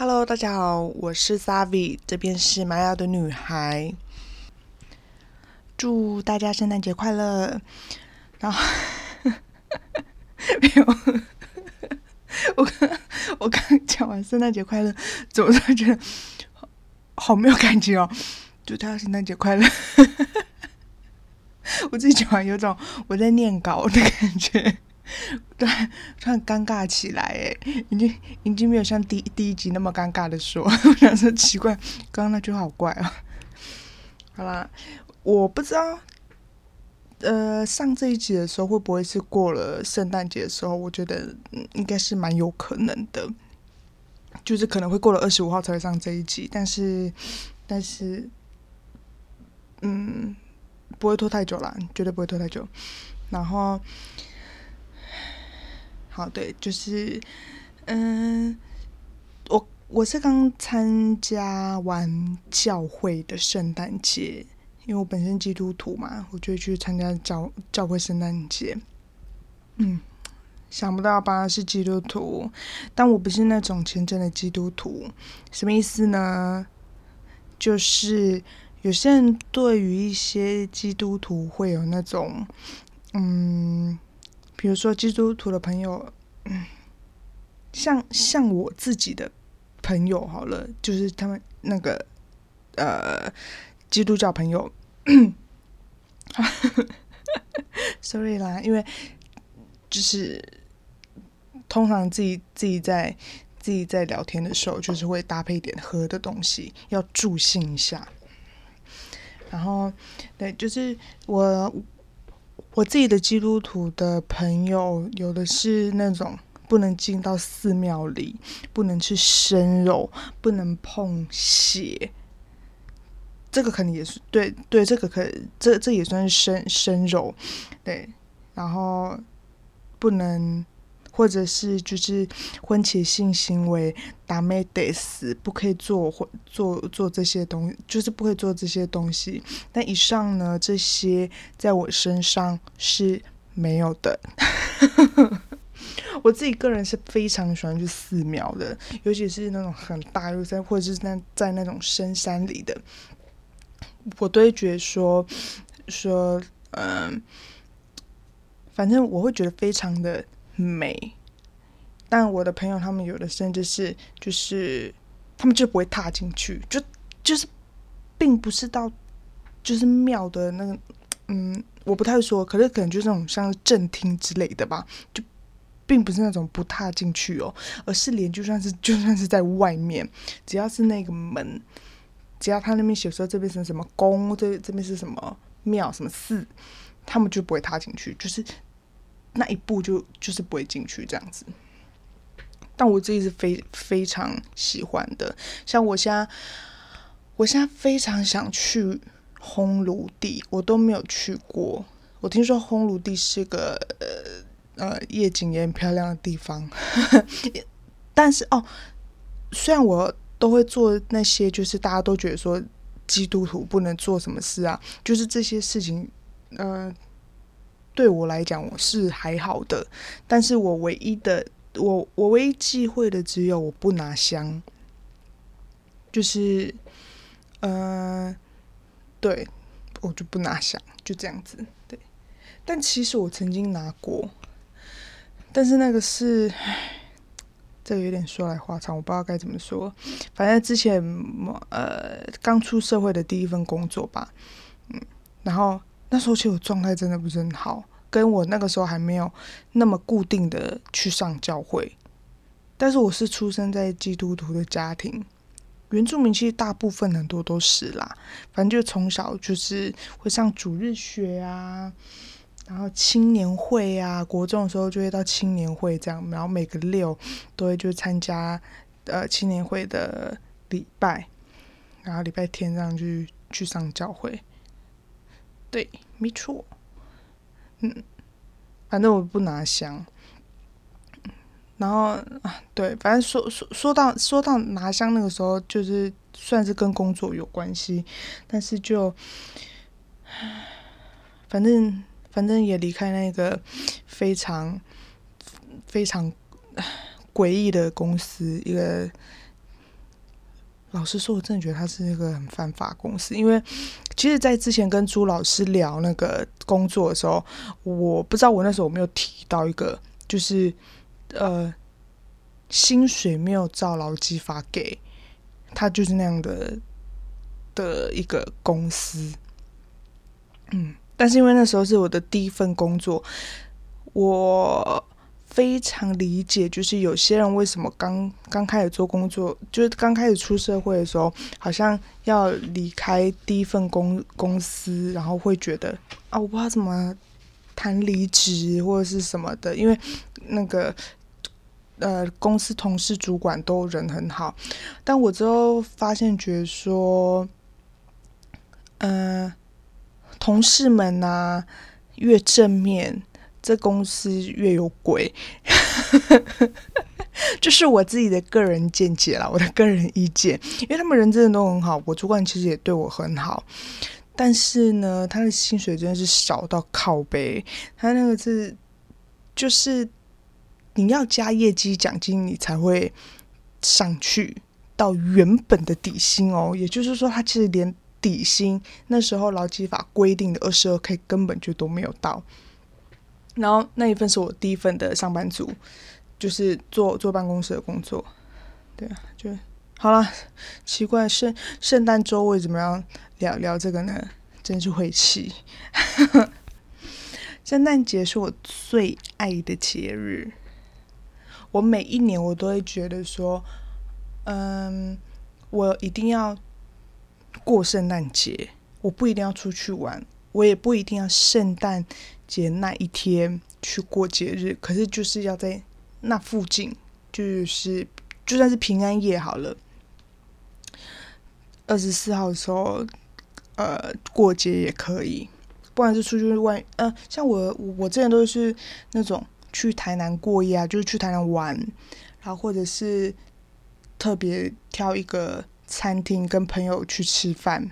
Hello，大家好，我是 Savi，这边是玛雅的女孩。祝大家圣诞节快乐！然后 没有，我刚我刚讲完圣诞节快乐，怎么突觉得好没有感觉哦？祝大家圣诞节快乐！我自己讲完有种我在念稿的感觉。对，然尴尬起来，哎，已经已经没有像第第一集那么尴尬的说，我想说奇怪，刚刚那句话好怪啊。好啦，我不知道，呃，上这一集的时候会不会是过了圣诞节的时候？我觉得应该是蛮有可能的，就是可能会过了二十五号才会上这一集，但是但是，嗯，不会拖太久啦，绝对不会拖太久。然后。好，对，就是，嗯，我我是刚参加完教会的圣诞节，因为我本身基督徒嘛，我就去参加教教会圣诞节。嗯，想不到吧？是基督徒，但我不是那种虔诚的基督徒。什么意思呢？就是有些人对于一些基督徒会有那种，嗯。比如说基督徒的朋友，嗯，像像我自己的朋友好了，就是他们那个呃基督教朋友，sorry 啦，因为就是通常自己自己在自己在聊天的时候，就是会搭配一点喝的东西，要助兴一下。然后对，就是我。我自己的基督徒的朋友，有的是那种不能进到寺庙里，不能吃生肉，不能碰血。这个可能也是对对，这个可这这也算是生生肉，对。然后不能。或者是就是婚前性行为打没得死，不可以做或做做这些东，就是不可以做这些东西。但以上呢，这些在我身上是没有的。我自己个人是非常喜欢去寺庙的，尤其是那种很大又在或者是在在那种深山里的，我都会觉得说说嗯，反正我会觉得非常的。美，但我的朋友他们有的甚至是就是他们就不会踏进去，就就是并不是到就是庙的那个嗯，我不太说，可是可能就是那种像正厅之类的吧，就并不是那种不踏进去哦，而是连就算是就算是在外面，只要是那个门，只要他那边写说这边是什么宫，这这边是什么庙什么寺，他们就不会踏进去，就是。那一步就就是不会进去这样子，但我自己是非非常喜欢的。像我现在，我现在非常想去烘炉地，我都没有去过。我听说烘炉地是个呃呃夜景也很漂亮的地方，但是哦，虽然我都会做那些，就是大家都觉得说基督徒不能做什么事啊，就是这些事情，呃。对我来讲，我是还好的，但是我唯一的，我我唯一忌讳的只有我不拿香，就是，呃，对我就不拿香，就这样子，对。但其实我曾经拿过，但是那个是，这个有点说来话长，我不知道该怎么说。反正之前，呃，刚出社会的第一份工作吧，嗯，然后那时候其实我状态真的不是很好。跟我那个时候还没有那么固定的去上教会，但是我是出生在基督徒的家庭，原住民其实大部分很多都是啦，反正就从小就是会上主日学啊，然后青年会啊，国中的时候就会到青年会这样，然后每个六都会就参加呃青年会的礼拜，然后礼拜天这样去去上教会，对，没错。嗯，反正我不拿香。然后啊，对，反正说说说到说到拿香那个时候，就是算是跟工作有关系，但是就，反正反正也离开那个非常非常诡异的公司，一个老实说，我真的觉得他是那个很犯法公司，因为其实，在之前跟朱老师聊那个工作的时候，我不知道我那时候有没有提到一个，就是呃，薪水没有照劳基法给他，就是那样的的一个公司。嗯，但是因为那时候是我的第一份工作，我。非常理解，就是有些人为什么刚刚开始做工作，就是刚开始出社会的时候，好像要离开第一份公公司，然后会觉得啊，我不知道怎么谈离职或者是什么的，因为那个呃公司同事主管都人很好，但我之后发现觉得说，嗯，同事们呐越正面。这公司越有鬼，这是我自己的个人见解啦，我的个人意见。因为他们人真的都很好，我主管其实也对我很好，但是呢，他的薪水真的是少到靠背。他那个是，就是你要加业绩奖金，你才会上去到原本的底薪哦。也就是说，他其实连底薪那时候劳基法规定的二十二 k 根本就都没有到。然后那一份是我第一份的上班族，就是坐坐办公室的工作，对啊，就好了。奇怪，圣圣诞周为什么要聊聊这个呢？真是晦气。圣诞节是我最爱的节日，我每一年我都会觉得说，嗯，我一定要过圣诞节，我不一定要出去玩，我也不一定要圣诞。节那一天去过节日，可是就是要在那附近，就是就算是平安夜好了，二十四号的时候，呃，过节也可以。不管是出去外，呃，像我我之前都是那种去台南过夜啊，就是去台南玩，然后或者是特别挑一个餐厅跟朋友去吃饭，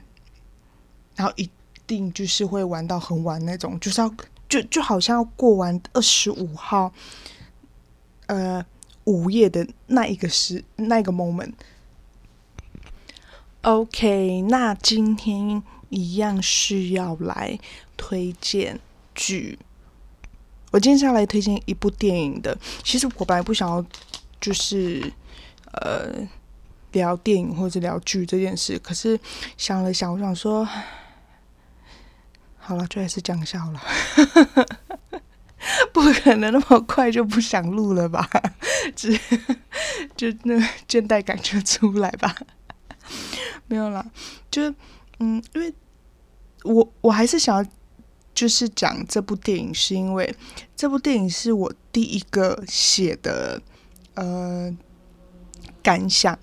然后一定就是会玩到很晚那种，就是要。就就好像要过完二十五号，呃，午夜的那一个时那个 moment。OK，那今天一样是要来推荐剧。我今天是要来推荐一部电影的。其实我本来不想要，就是呃聊电影或者聊剧这件事，可是想了想，我想说。好了，就还是讲笑了，不可能那么快就不想录了吧？只就那倦怠感就出来吧？没有啦，就嗯，因为我我还是想要就是讲这部电影，是因为这部电影是我第一个写的呃感想。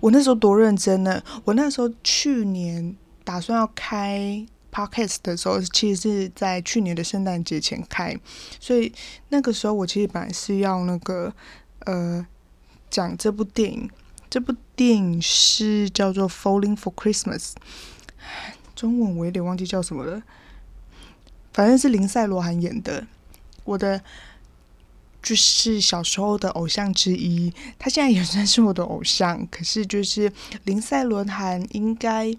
我那时候多认真呢！我那时候去年打算要开。Podcast 的时候，其实是在去年的圣诞节前开，所以那个时候我其实本来是要那个呃讲这部电影。这部电影是叫做《Falling for Christmas》，中文我有点忘记叫什么了，反正是林赛罗韩演的，我的就是小时候的偶像之一。他现在也算是我的偶像，可是就是林赛罗韩应该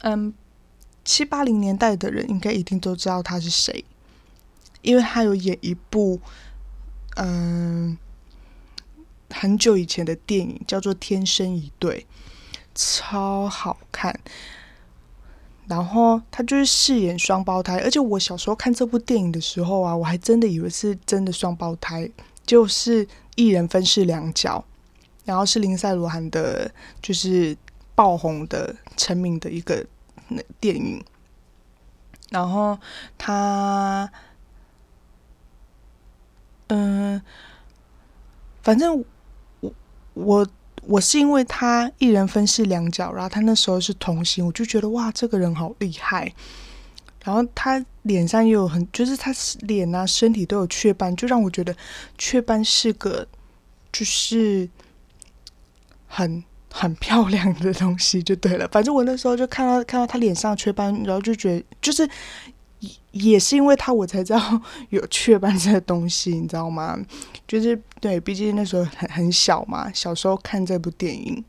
嗯。七八零年代的人应该一定都知道他是谁，因为他有演一部嗯很久以前的电影，叫做《天生一对》，超好看。然后他就是饰演双胞胎，而且我小时候看这部电影的时候啊，我还真的以为是真的双胞胎，就是一人分饰两角。然后是林赛罗韩的，就是爆红的、成名的一个。那电影，然后他，嗯，反正我我我是因为他一人分饰两角，然后他那时候是童星，我就觉得哇，这个人好厉害。然后他脸上也有很，就是他脸啊身体都有雀斑，就让我觉得雀斑是个就是很。很漂亮的东西就对了，反正我那时候就看到看到他脸上雀斑，然后就觉得就是也也是因为他我才知道有雀斑这个东西，你知道吗？就是对，毕竟那时候很很小嘛，小时候看这部电影，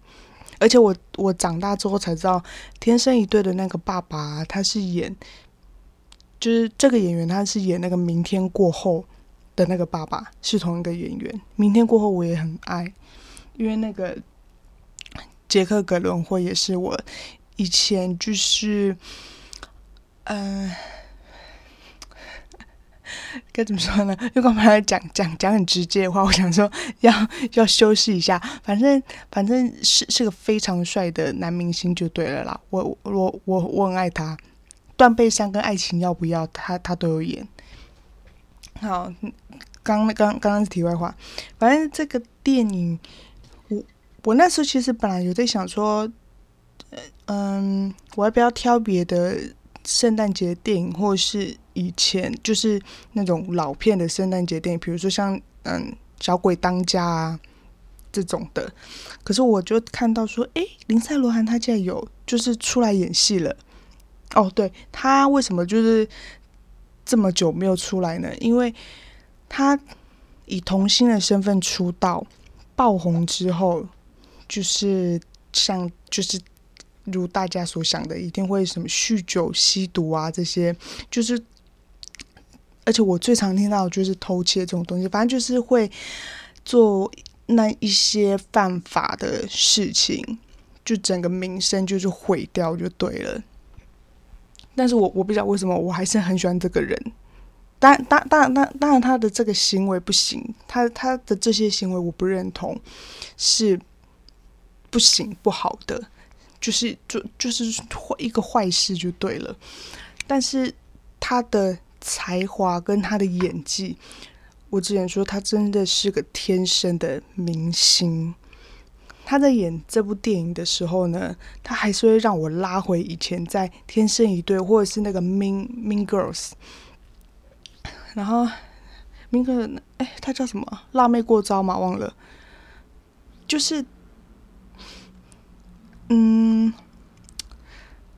而且我我长大之后才知道，《天生一对》的那个爸爸他是演，就是这个演员他是演那个《明天过后》的那个爸爸，是同一个演员。《明天过后》我也很爱，因为那个杰克·格伦霍也是我以前就是，嗯。该怎么说呢？又刚才讲讲讲很直接的话，我想说要要修饰一下。反正反正是是个非常帅的男明星就对了啦。我我我我很爱他，《断背山》跟《爱情要不要》，他他都有演。好，刚刚刚刚是题外话。反正这个电影，我那时候其实本来有在想说，嗯，我要不要挑别的圣诞节电影，或是。以前就是那种老片的圣诞节电影，比如说像嗯《小鬼当家》啊这种的。可是我就看到说，哎，林赛罗韩他竟然有就是出来演戏了。哦，对他为什么就是这么久没有出来呢？因为他以童星的身份出道爆红之后，就是像就是如大家所想的，一定会什么酗酒、吸毒啊这些，就是。而且我最常听到就是偷窃这种东西，反正就是会做那一些犯法的事情，就整个名声就是毁掉就对了。但是我我不知道为什么，我还是很喜欢这个人。当然当当然当当然他的这个行为不行，他他的这些行为我不认同，是不行不好的，就是就就是一个坏事就对了。但是他的。才华跟他的演技，我只能说他真的是个天生的明星。他在演这部电影的时候呢，他还是会让我拉回以前在《天生一对》或者是那个《Mean Mean Girls》。然后，Mean Girls，哎，他叫什么？辣妹过招嘛？忘了。就是，嗯，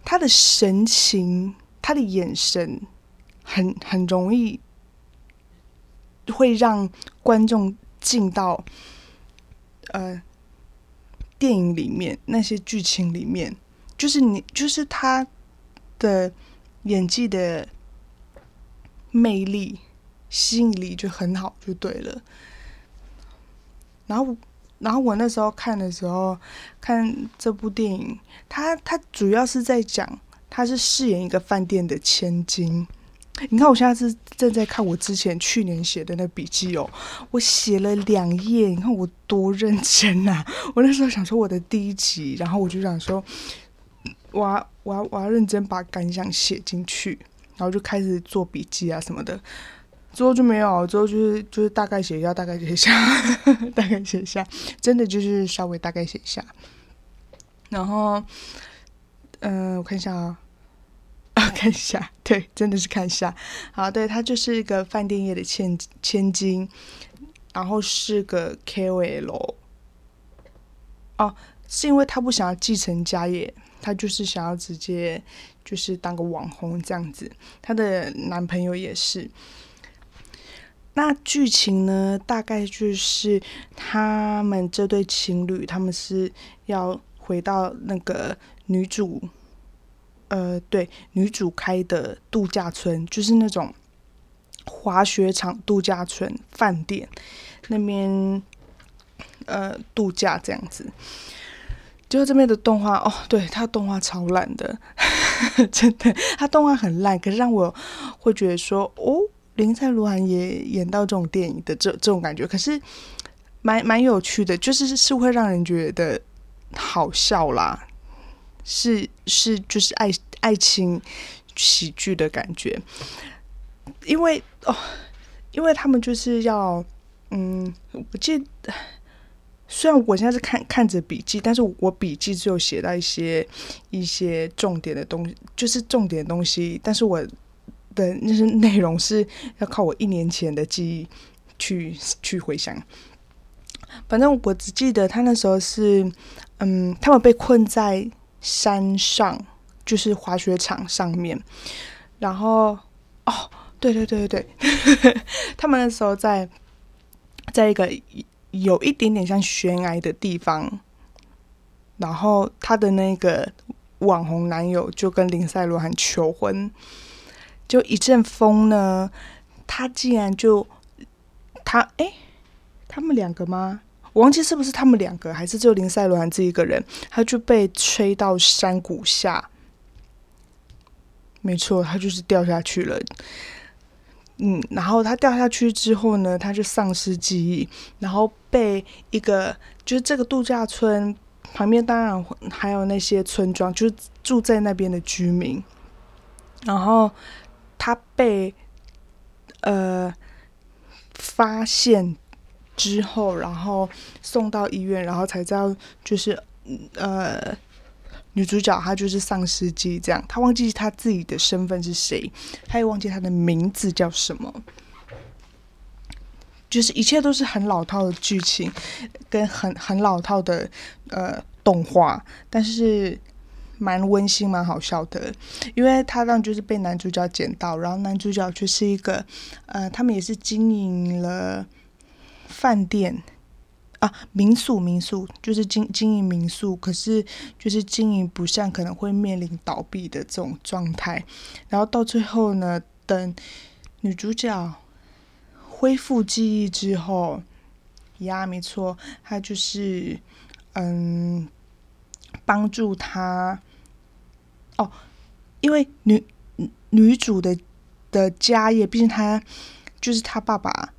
他的神情，他的眼神。很很容易会让观众进到呃电影里面那些剧情里面，就是你就是他的演技的魅力吸引力就很好就对了。然后然后我那时候看的时候看这部电影，他他主要是在讲他是饰演一个饭店的千金。你看，我现在是正在看我之前去年写的那笔记哦，我写了两页，你看我多认真呐！我那时候想说我的第一集，然后我就想说，我要我要我要认真把感想写进去，然后就开始做笔记啊什么的。之后就没有，之后就是就是大概写一下，大概写一下，大概写一下，真的就是稍微大概写一下。然后，嗯，我看一下啊。看一下，对，真的是看一下。好，对他就是一个饭店业的千千金，然后是个 KOL。哦，是因为他不想要继承家业，他就是想要直接就是当个网红这样子。她的男朋友也是。那剧情呢，大概就是他们这对情侣，他们是要回到那个女主。呃，对，女主开的度假村就是那种滑雪场度假村饭店那边，呃，度假这样子。就这边的动画哦，对，它动画超烂的，真的，它动画很烂，可是让我会觉得说，哦，林赛罗涵也演到这种电影的这这种感觉，可是蛮蛮有趣的，就是是会让人觉得好笑啦。是是，就是爱爱情喜剧的感觉，因为哦，因为他们就是要，嗯，我记得，虽然我现在是看看着笔记，但是我笔记只有写到一些一些重点的东西，就是重点东西，但是我的那些内容是要靠我一年前的记忆去去回想。反正我只记得他那时候是，嗯，他们被困在。山上就是滑雪场上面，然后哦，对对对对对，他们那时候在在一个有一点点像悬崖的地方，然后她的那个网红男友就跟林赛罗韩求婚，就一阵风呢，他竟然就他哎，他们两个吗？我忘记是不是他们两个，还是只有林赛罗韩自己一个人，他就被吹到山谷下。没错，他就是掉下去了。嗯，然后他掉下去之后呢，他就丧失记忆，然后被一个就是这个度假村旁边，当然还有那些村庄，就是住在那边的居民。然后他被呃发现之后，然后送到医院，然后才知道就是呃。女主角她就是丧尸机，这样她忘记她自己的身份是谁，她也忘记她的名字叫什么，就是一切都是很老套的剧情，跟很很老套的呃动画，但是蛮温馨蛮好笑的，因为他让就是被男主角捡到，然后男主角就是一个呃，他们也是经营了饭店。啊，民宿民宿就是经经营民宿，可是就是经营不善，可能会面临倒闭的这种状态。然后到最后呢，等女主角恢复记忆之后，呀，没错，她就是嗯，帮助她。哦，因为女女主的的家业，毕竟她就是她爸爸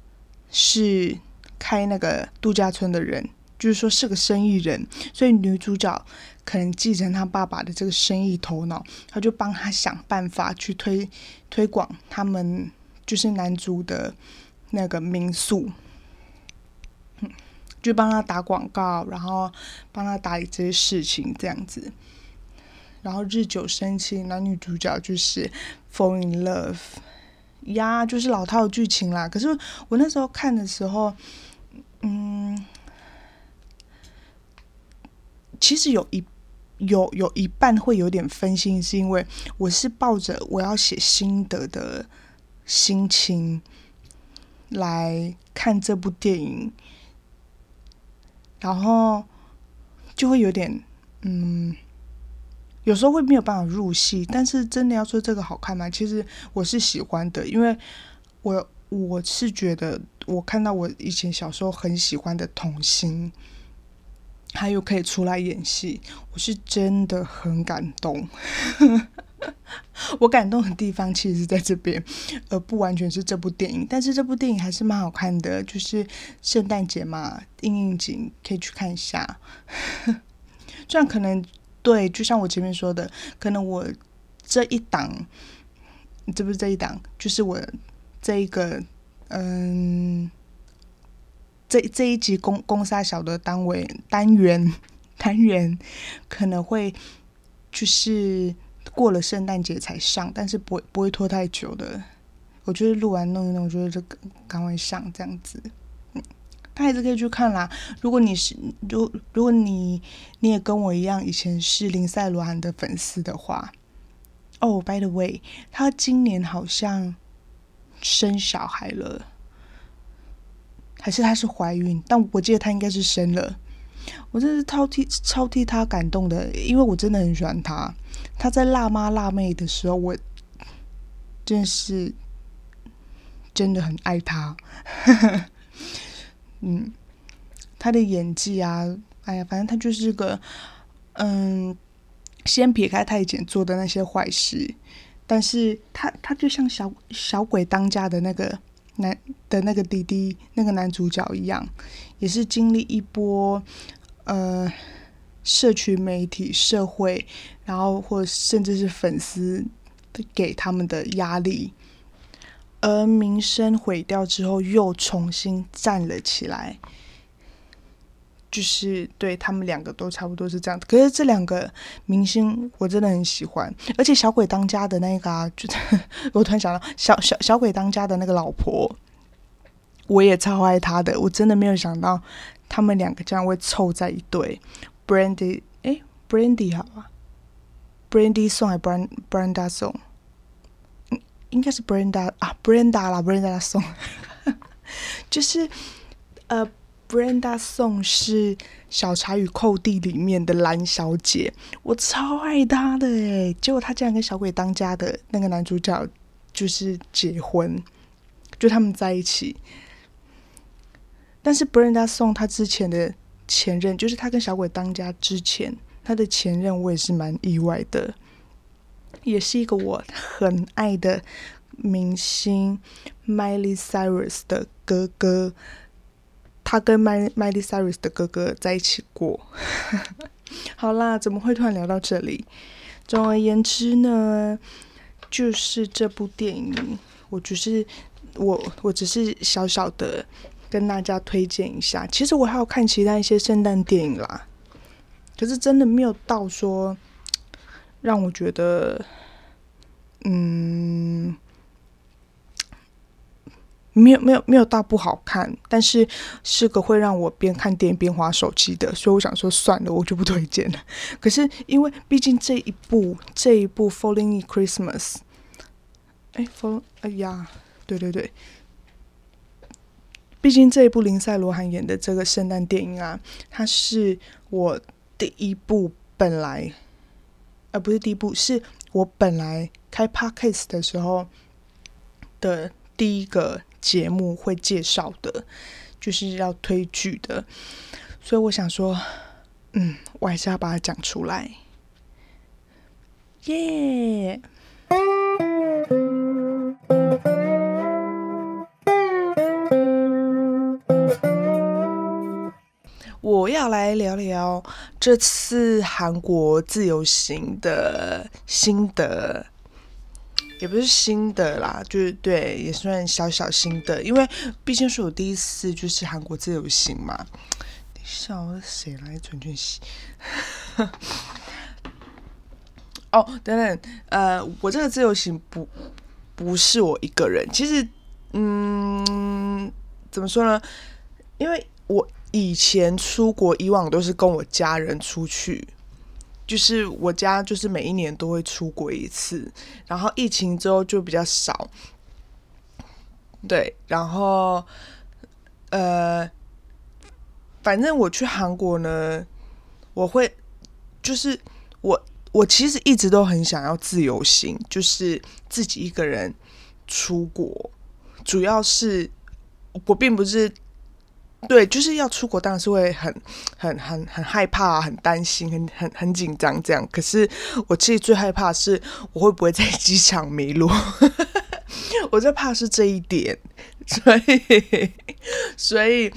是。开那个度假村的人，就是说是个生意人，所以女主角可能继承她爸爸的这个生意头脑，她就帮他想办法去推推广他们就是男主的那个民宿，就帮他打广告，然后帮他打理这些事情这样子，然后日久生情，男女主角就是 fall in love，呀，就是老套剧情啦。可是我那时候看的时候。嗯，其实有一有有一半会有点分心，是因为我是抱着我要写心得的心情来看这部电影，然后就会有点嗯，有时候会没有办法入戏。但是真的要说这个好看吗？其实我是喜欢的，因为我。我是觉得，我看到我以前小时候很喜欢的童星，还有可以出来演戏，我是真的很感动。我感动的地方其实是在这边，而不完全是这部电影。但是这部电影还是蛮好看的，就是圣诞节嘛，应应景可以去看一下。这样可能对，就像我前面说的，可能我这一档，这不是这一档，就是我。这一个，嗯，这这一集公公杀小的单位单元 单元可能会就是过了圣诞节才上，但是不会不会拖太久的。我觉得录完弄一弄，我觉得就赶快上这样子。他还是可以去看啦。如果你是如如果你你也跟我一样，以前是林赛罗韩的粉丝的话，哦，by the way，他今年好像。生小孩了，还是她是怀孕？但我记得她应该是生了。我真是超替超替她感动的，因为我真的很喜欢她。她在辣妈辣妹的时候，我真是真的很爱她。嗯，他的演技啊，哎呀，反正他就是个嗯，先撇开太监做的那些坏事。但是他他就像小小鬼当家的那个男的那个弟弟那个男主角一样，也是经历一波呃社群媒体社会，然后或甚至是粉丝给他们的压力，而名声毁掉之后又重新站了起来。就是对他们两个都差不多是这样，可是这两个明星我真的很喜欢，而且小鬼当家的那个啊，就我突然想到小小小鬼当家的那个老婆，我也超爱他的，我真的没有想到他们两个这样会凑在一对，Brandy 哎，Brandy 好吧，Brandy 送还 Brand Branda 送，应该是 Brenda 啊 Brenda 啦 Brenda 送，就是呃。Brenda 送是《小茶与寇弟》里面的蓝小姐，我超爱她的诶，结果她竟然跟小鬼当家的那个男主角就是结婚，就他们在一起。但是 Brenda 送她之前的前任，就是她跟小鬼当家之前，她的前任我也是蛮意外的，也是一个我很爱的明星 Miley Cyrus 的哥哥。他跟 Miley Cyrus 的哥哥在一起过。好啦，怎么会突然聊到这里？总而言之呢，就是这部电影，我只是我我只是小小的。跟大家推荐一下，其实我还有看其他一些圣诞电影啦，可是真的没有到说让我觉得，嗯，没有没有没有到不好看，但是是个会让我边看电影边划手机的，所以我想说算了，我就不推荐了。可是因为毕竟这一部这一部《Falling in Christmas》，哎，Fall，哎呀，对对对。毕竟这一部林赛罗韩演的这个圣诞电影啊，它是我第一部本来，呃，不是第一部，是我本来开 podcast 的时候的第一个节目会介绍的，就是要推剧的，所以我想说，嗯，我还是要把它讲出来，耶。我要来聊聊这次韩国自由行的心得，也不是新的啦，就是对，也算小小心的，因为毕竟是我第一次就是韩国自由行嘛。等一下，我谁来传讯息？哦，等等，呃，我这个自由行不不是我一个人，其实，嗯，怎么说呢？因为我。以前出国，以往都是跟我家人出去，就是我家就是每一年都会出国一次，然后疫情之后就比较少。对，然后呃，反正我去韩国呢，我会就是我我其实一直都很想要自由行，就是自己一个人出国，主要是我并不是。对，就是要出国，当然是会很、很、很、很害怕、很担心、很、很、很紧张这样。可是我其实最害怕是我会不会在机场迷路，我最怕是这一点，所以、所以、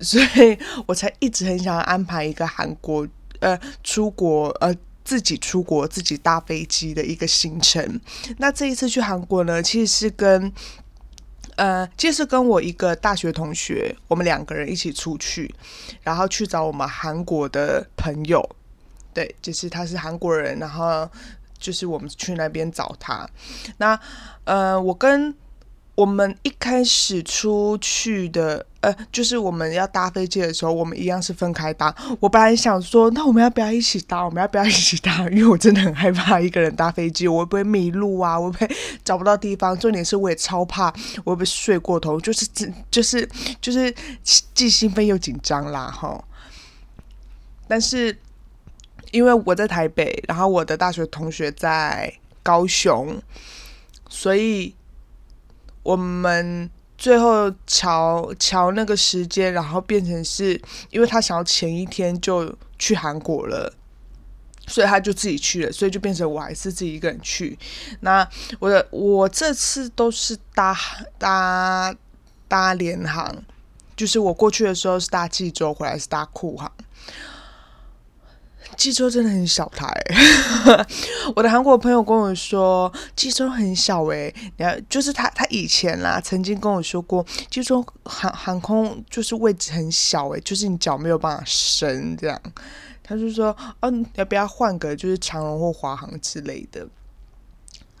所以我才一直很想安排一个韩国呃出国呃自己出国自己搭飞机的一个行程。那这一次去韩国呢，其实是跟。呃，这是跟我一个大学同学，我们两个人一起出去，然后去找我们韩国的朋友，对，就是他是韩国人，然后就是我们去那边找他。那呃，我跟。我们一开始出去的，呃，就是我们要搭飞机的时候，我们一样是分开搭。我本来想说，那我们要不要一起搭？我们要不要一起搭？因为我真的很害怕一个人搭飞机，我会不会迷路啊？我会不会找不到地方？重点是我也超怕，我会不会睡过头？就是，就是就是既兴奋又紧张啦，哈。但是因为我在台北，然后我的大学同学在高雄，所以。我们最后瞧瞧那个时间，然后变成是因为他想要前一天就去韩国了，所以他就自己去了，所以就变成我还是自己一个人去。那我的我这次都是搭搭搭联航，就是我过去的时候是搭济州，回来是搭库航。济州真的很小台，我的韩国朋友跟我说，济州很小哎，你要就是他他以前啦曾经跟我说过，济州航航空就是位置很小哎，就是你脚没有办法伸这样，他就说，嗯，要不要换个就是长龙或华航之类的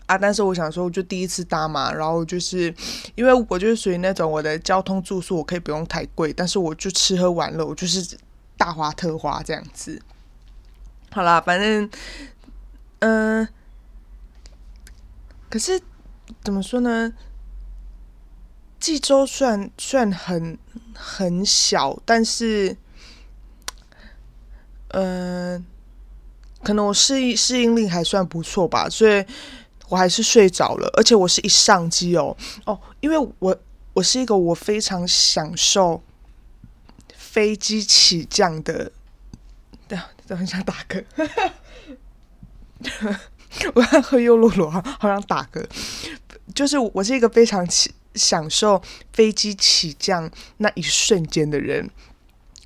啊？但是我想说，我就第一次搭嘛，然后就是因为我就是属于那种我的交通住宿我可以不用太贵，但是我就吃喝玩乐我就是大花特花这样子。好啦，反正，嗯，可是怎么说呢？济州虽然虽然很很小，但是，嗯，可能我适应适应力还算不错吧，所以我还是睡着了。而且我是一上机哦哦，因为我我是一个我非常享受飞机起降的，就，很想打嗝。我要喝优露露，好想打嗝。就是我是一个非常起享受飞机起降那一瞬间的人，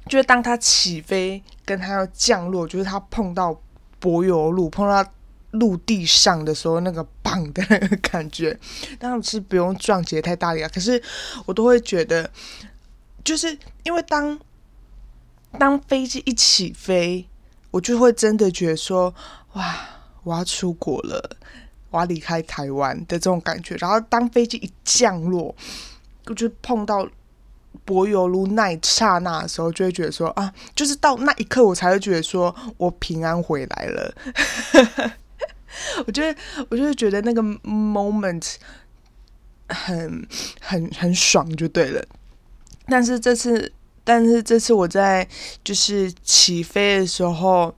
就是当它起飞跟它要降落，就是它碰到柏油路、碰到陆地上的时候，那个棒的那个感觉。当然是不用撞击太大力啊，可是我都会觉得，就是因为当当飞机一起飞，我就会真的觉得说，哇。我要出国了，我要离开台湾的这种感觉。然后当飞机一降落，我就碰到柏油路那一刹那的时候，就会觉得说啊，就是到那一刻，我才会觉得说我平安回来了。我觉得，我就是觉得那个 moment 很很很爽，就对了。但是这次，但是这次我在就是起飞的时候。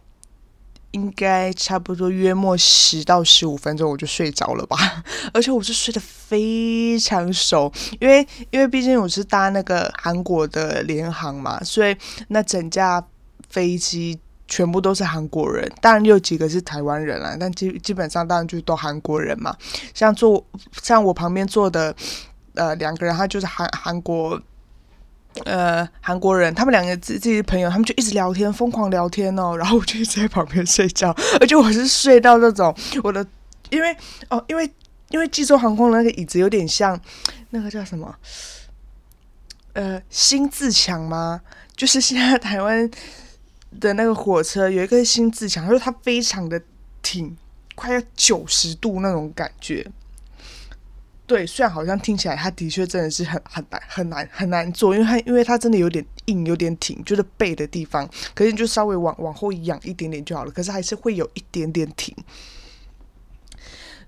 应该差不多约莫十到十五分钟我就睡着了吧，而且我是睡得非常熟，因为因为毕竟我是搭那个韩国的联航嘛，所以那整架飞机全部都是韩国人，当然有几个是台湾人啦，但基基本上当然就是都韩国人嘛。像坐像我旁边坐的呃两个人，他就是韩韩国。呃，韩国人，他们两个自自己朋友，他们就一直聊天，疯狂聊天哦。然后我就一直在旁边睡觉，而且我是睡到那种我的，因为哦，因为因为济州航空的那个椅子有点像那个叫什么，呃，新自强吗？就是现在台湾的那个火车有一个新自强，就是它非常的挺，快要九十度那种感觉。对，虽然好像听起来，它的确真的是很很难很难很难做，因为它因为它真的有点硬，有点挺，就是背的地方，可是你就稍微往往后仰一点点就好了，可是还是会有一点点挺。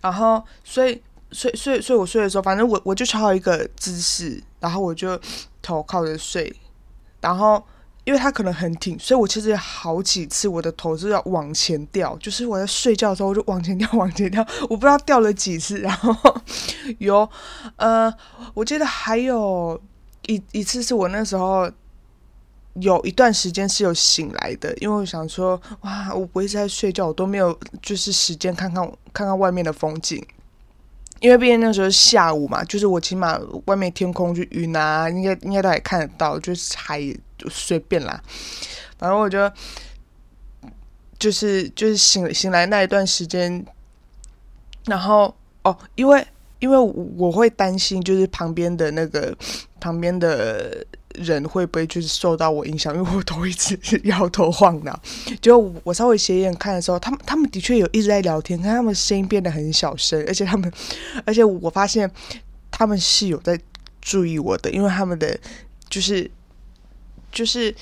然后，所以，所以，所以，所以我睡的时候，反正我我就调好一个姿势，然后我就头靠着睡，然后。因为它可能很挺，所以我其实有好几次我的头是要往前掉，就是我在睡觉的时候我就往前掉，往前掉，我不知道掉了几次。然后 有呃，我记得还有一一次是我那时候有一段时间是有醒来的，因为我想说哇，我不一直在睡觉，我都没有就是时间看看看看外面的风景。因为毕竟那时候下午嘛，就是我起码外面天空就云啊，应该应该都还看得到，就是还随便啦。反正我就就是就是醒醒来那一段时间，然后哦，因为因为我会担心，就是旁边的那个旁边的。人会不会就是受到我影响？因为我头一直摇头晃脑。就我稍微斜眼看的时候，他们他们的确有一直在聊天，但他们声音变得很小声，而且他们，而且我发现他们是有在注意我的，因为他们的就是就是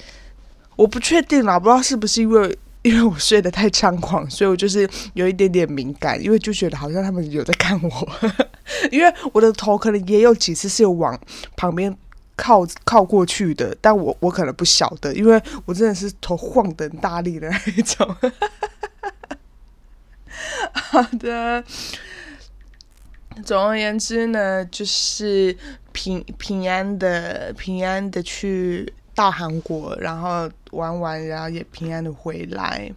我不确定啦，不知道是不是因为因为我睡得太猖狂，所以我就是有一点点敏感，因为就觉得好像他们有在看我，因为我的头可能也有几次是有往旁边。靠靠过去的，但我我可能不晓得，因为我真的是头晃的大力的那一种。好的，总而言之呢，就是平平安的平安的去到韩国，然后玩完，然后也平安的回来。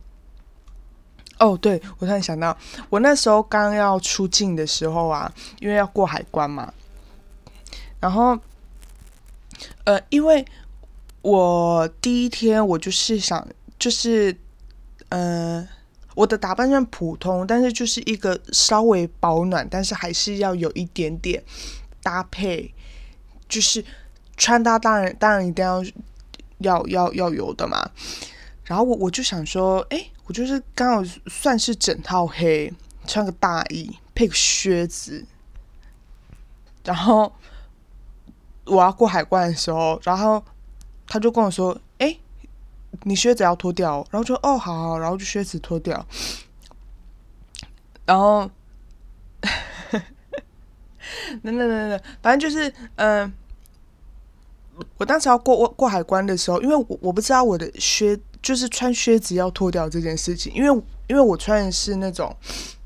哦，对我突然想到，我那时候刚要出境的时候啊，因为要过海关嘛，然后。呃，因为我第一天我就是想，就是，呃，我的打扮算普通，但是就是一个稍微保暖，但是还是要有一点点搭配，就是穿搭当然当然一定要要要要有的嘛。然后我我就想说，哎，我就是刚好算是整套黑，穿个大衣配个靴子，然后。我要过海关的时候，然后他就跟我说：“哎，你靴子要脱掉。”然后就哦，好好，然后就靴子脱掉。然后，等等等等，反正就是，嗯，我当时要过过海关的时候，因为我我不知道我的靴就是穿靴子要脱掉这件事情，因为因为我穿的是那种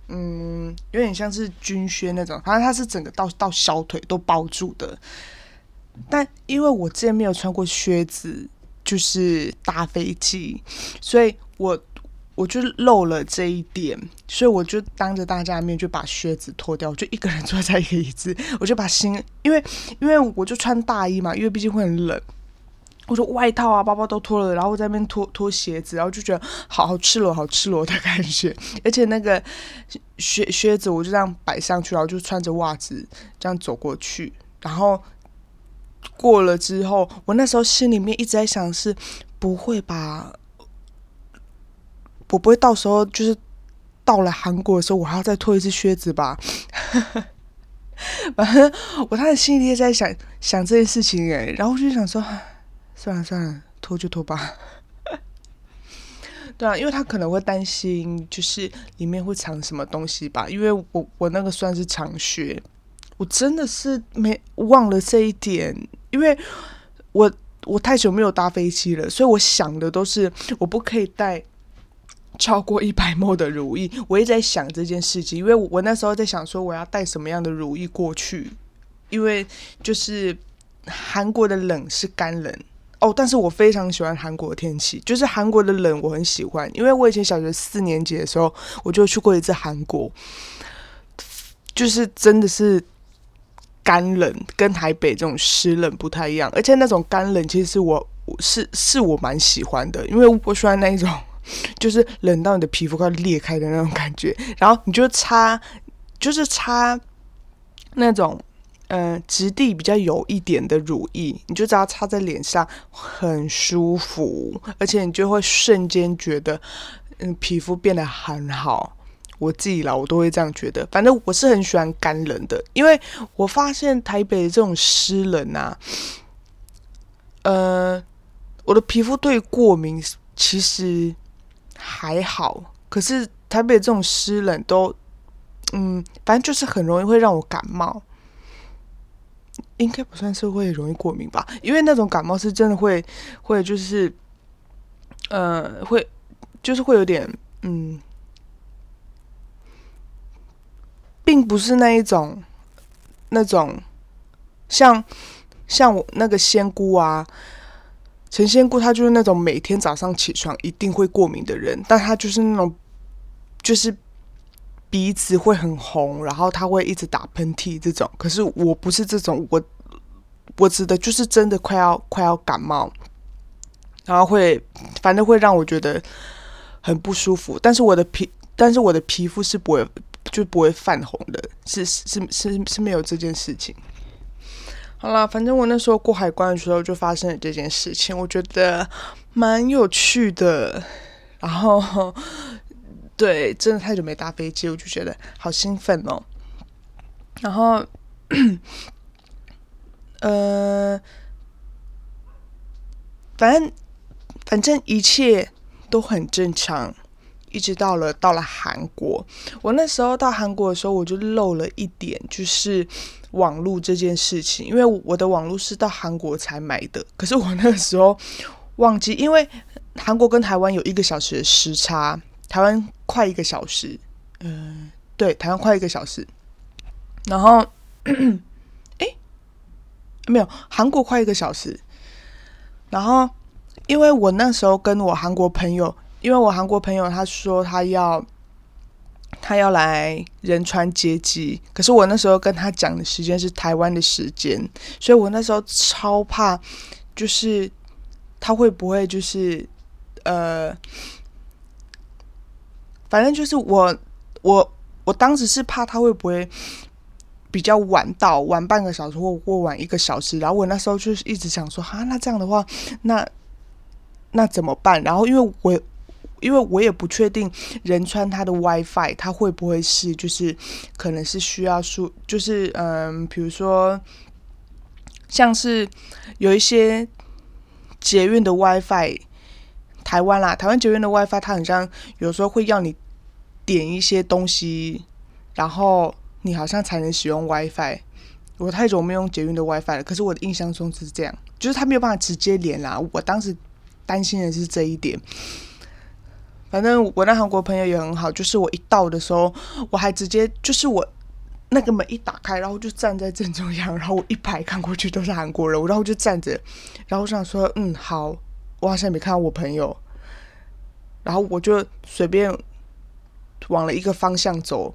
嗯有点像是军靴那种，反正它是整个到到小腿都包住的。但因为我之前没有穿过靴子，就是搭飞机，所以我我就漏了这一点，所以我就当着大家的面就把靴子脱掉，我就一个人 坐在一个椅子，我就把心，因为因为我就穿大衣嘛，因为毕竟会很冷，我说外套啊、包包都脱了，然后我在那边脱脱鞋子，然后就觉得好好赤裸、好赤裸的感觉，而且那个靴靴子我就这样摆上去，然后就穿着袜子这样走过去，然后。过了之后，我那时候心里面一直在想：是不会吧？我不会到时候就是到了韩国的时候，我还要再脱一次靴子吧？反正我他的心里也在想想这件事情哎，然后我就想说：算了算了，脱就脱吧。对啊，因为他可能会担心，就是里面会藏什么东西吧？因为我我那个算是长靴。我真的是没忘了这一点，因为我我太久没有搭飞机了，所以我想的都是我不可以带超过一百沫的如意。我一直在想这件事情，因为我那时候在想说我要带什么样的如意过去，因为就是韩国的冷是干冷哦，但是我非常喜欢韩国天气，就是韩国的冷我很喜欢，因为我以前小学四年级的时候我就去过一次韩国，就是真的是。干冷跟台北这种湿冷不太一样，而且那种干冷其实是我是是我蛮喜欢的，因为我喜欢那一种就是冷到你的皮肤快裂开的那种感觉，然后你就擦就是擦那种嗯质地比较有一点的乳液，你就知道擦在脸上很舒服，而且你就会瞬间觉得嗯皮肤变得很好。我自己啦，我都会这样觉得。反正我是很喜欢干冷的，因为我发现台北这种湿冷啊，呃，我的皮肤对过敏其实还好，可是台北这种湿冷都，嗯，反正就是很容易会让我感冒。应该不算是会容易过敏吧？因为那种感冒是真的会会就是，呃，会就是会有点嗯。并不是那一种，那种像像我那个仙姑啊，陈仙姑，她就是那种每天早上起床一定会过敏的人，但她就是那种，就是鼻子会很红，然后她会一直打喷嚏这种。可是我不是这种，我我指的就是真的快要快要感冒，然后会反正会让我觉得很不舒服。但是我的皮，但是我的皮肤是不会。就不会泛红的，是是是是没有这件事情。好了，反正我那时候过海关的时候就发生了这件事情，我觉得蛮有趣的。然后，对，真的太久没搭飞机，我就觉得好兴奋哦。然后，呃，反正反正一切都很正常。一直到了到了韩国，我那时候到韩国的时候，我就漏了一点，就是网络这件事情，因为我的网络是到韩国才买的。可是我那个时候忘记，因为韩国跟台湾有一个小时的时差，台湾快一个小时，嗯，对，台湾快一个小时。然后，哎，没有，韩国快一个小时。然后，因为我那时候跟我韩国朋友。因为我韩国朋友他说他要他要来仁川接机，可是我那时候跟他讲的时间是台湾的时间，所以我那时候超怕，就是他会不会就是呃，反正就是我我我当时是怕他会不会比较晚到，晚半个小时或或晚一个小时，然后我那时候就是一直想说，哈，那这样的话，那那怎么办？然后因为我。因为我也不确定仁川它的 WiFi 它会不会是就是可能是需要输就是嗯比如说像是有一些捷运的 WiFi 台湾啦台湾捷运的 WiFi 它很像有时候会要你点一些东西，然后你好像才能使用 WiFi。我太久没用捷运的 WiFi 了，可是我的印象中是这样。就是他没有办法直接连啦。我当时担心的是这一点。反正我那韩国朋友也很好，就是我一到的时候，我还直接就是我那个门一打开，然后就站在正中央，然后我一排看过去都是韩国人，然后就站着，然后我想说，嗯，好，我好像没看到我朋友，然后我就随便往了一个方向走，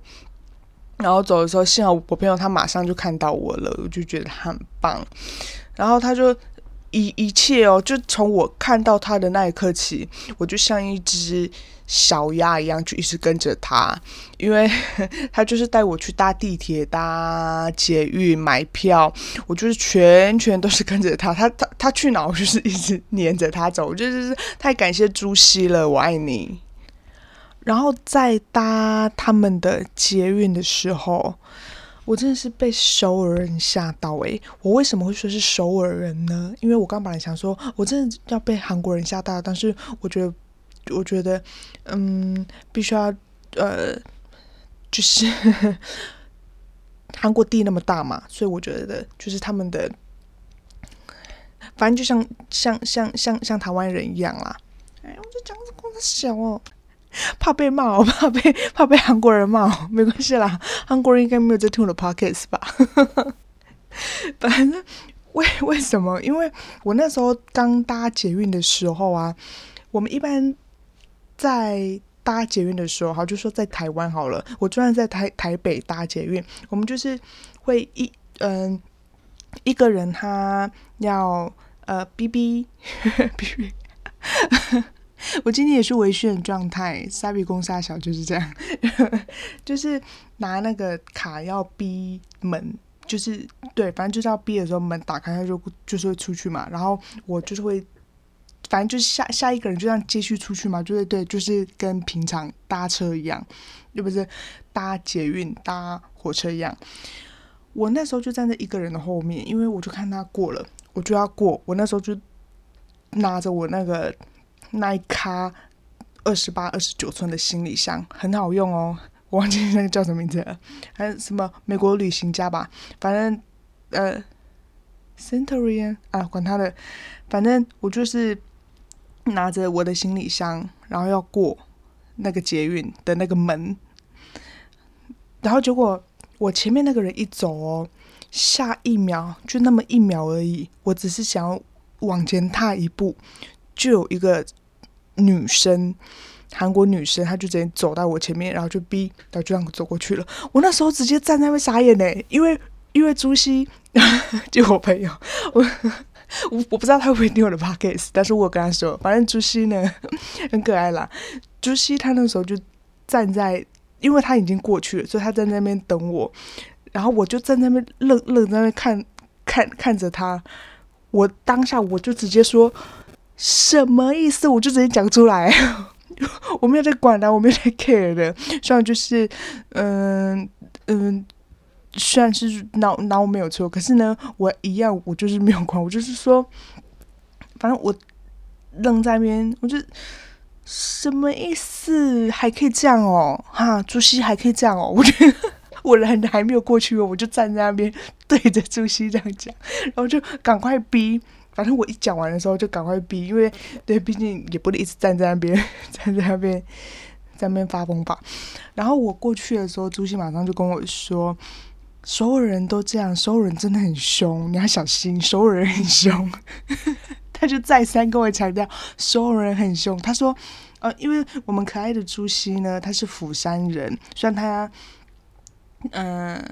然后走的时候，幸好我朋友他马上就看到我了，我就觉得他很棒，然后他就。一一切哦，就从我看到他的那一刻起，我就像一只小鸭一样，就一直跟着他，因为 他就是带我去搭地铁、搭捷运、买票，我就是全全都是跟着他。他他他去哪，我就是一直黏着他走。我就是太感谢朱熹了，我爱你。然后在搭他们的捷运的时候。我真的是被首尔人吓到诶，我为什么会说是首尔人呢？因为我刚本来想说，我真的要被韩国人吓到，但是我觉得，我觉得，嗯，必须要，呃，就是 韩国地那么大嘛，所以我觉得就是他们的，反正就像像像像像台湾人一样啦。哎，我就讲这公司小哦。怕被骂，我 怕被怕被韩国人骂，没关系啦，韩国人应该没有在听我的 podcast 吧？反正为为什么？因为我那时候刚搭捷运的时候啊，我们一般在搭捷运的时候，好就说在台湾好了，我就算在台台北搭捷运，我们就是会一嗯一个人他要呃哔哔哔哔。我今天也是微醺的状态，沙比公沙小就是这样，就是拿那个卡要逼门，就是对，反正就是要逼的时候门打开，他就就是会出去嘛。然后我就是会，反正就是下下一个人就这样继续出去嘛，就是对，就是跟平常搭车一样，又不是搭捷运搭火车一样。我那时候就站在一个人的后面，因为我就看他过了，我就要过。我那时候就拿着我那个。那一卡二十八、二十九寸的行李箱很好用哦，我忘记那个叫什么名字了，还是什么美国旅行家吧，反正呃，Centurion 啊，管他的，反正我就是拿着我的行李箱，然后要过那个捷运的那个门，然后结果我前面那个人一走哦，下一秒就那么一秒而已，我只是想要往前踏一步，就有一个。女生，韩国女生，她就直接走到我前面，然后就逼，然后就这样走过去了。我那时候直接站在那边傻眼呢，因为因为朱熹 就我朋友，我我我不知道他会不会听我的 podcast，但是我跟他说，反正朱熹呢 很可爱啦。朱熹他那时候就站在，因为他已经过去了，所以他在那边等我，然后我就站在那边愣愣在那看看看着他，我当下我就直接说。什么意思？我就直接讲出来，我没有在管的，我没有在 care 的。虽然就是，嗯嗯，虽然是脑脑没有错，可是呢，我一样，我就是没有管。我就是说，反正我愣在那边，我就什么意思？还可以这样哦，哈，朱熹还可以这样哦。我觉得我人还没有过去，我就站在那边对着朱熹这样讲，然后就赶快逼。反正我一讲完的时候就赶快闭，因为对，毕竟也不能一直站在那边，站在那边，在那边发疯吧。然后我过去的时候，朱熹马上就跟我说：“所有人都这样，所有人真的很凶，你要小心，所有人很凶。”他就再三跟我强调，所有人很凶。他说：“呃，因为我们可爱的朱熹呢，他是釜山人，虽然他，嗯。”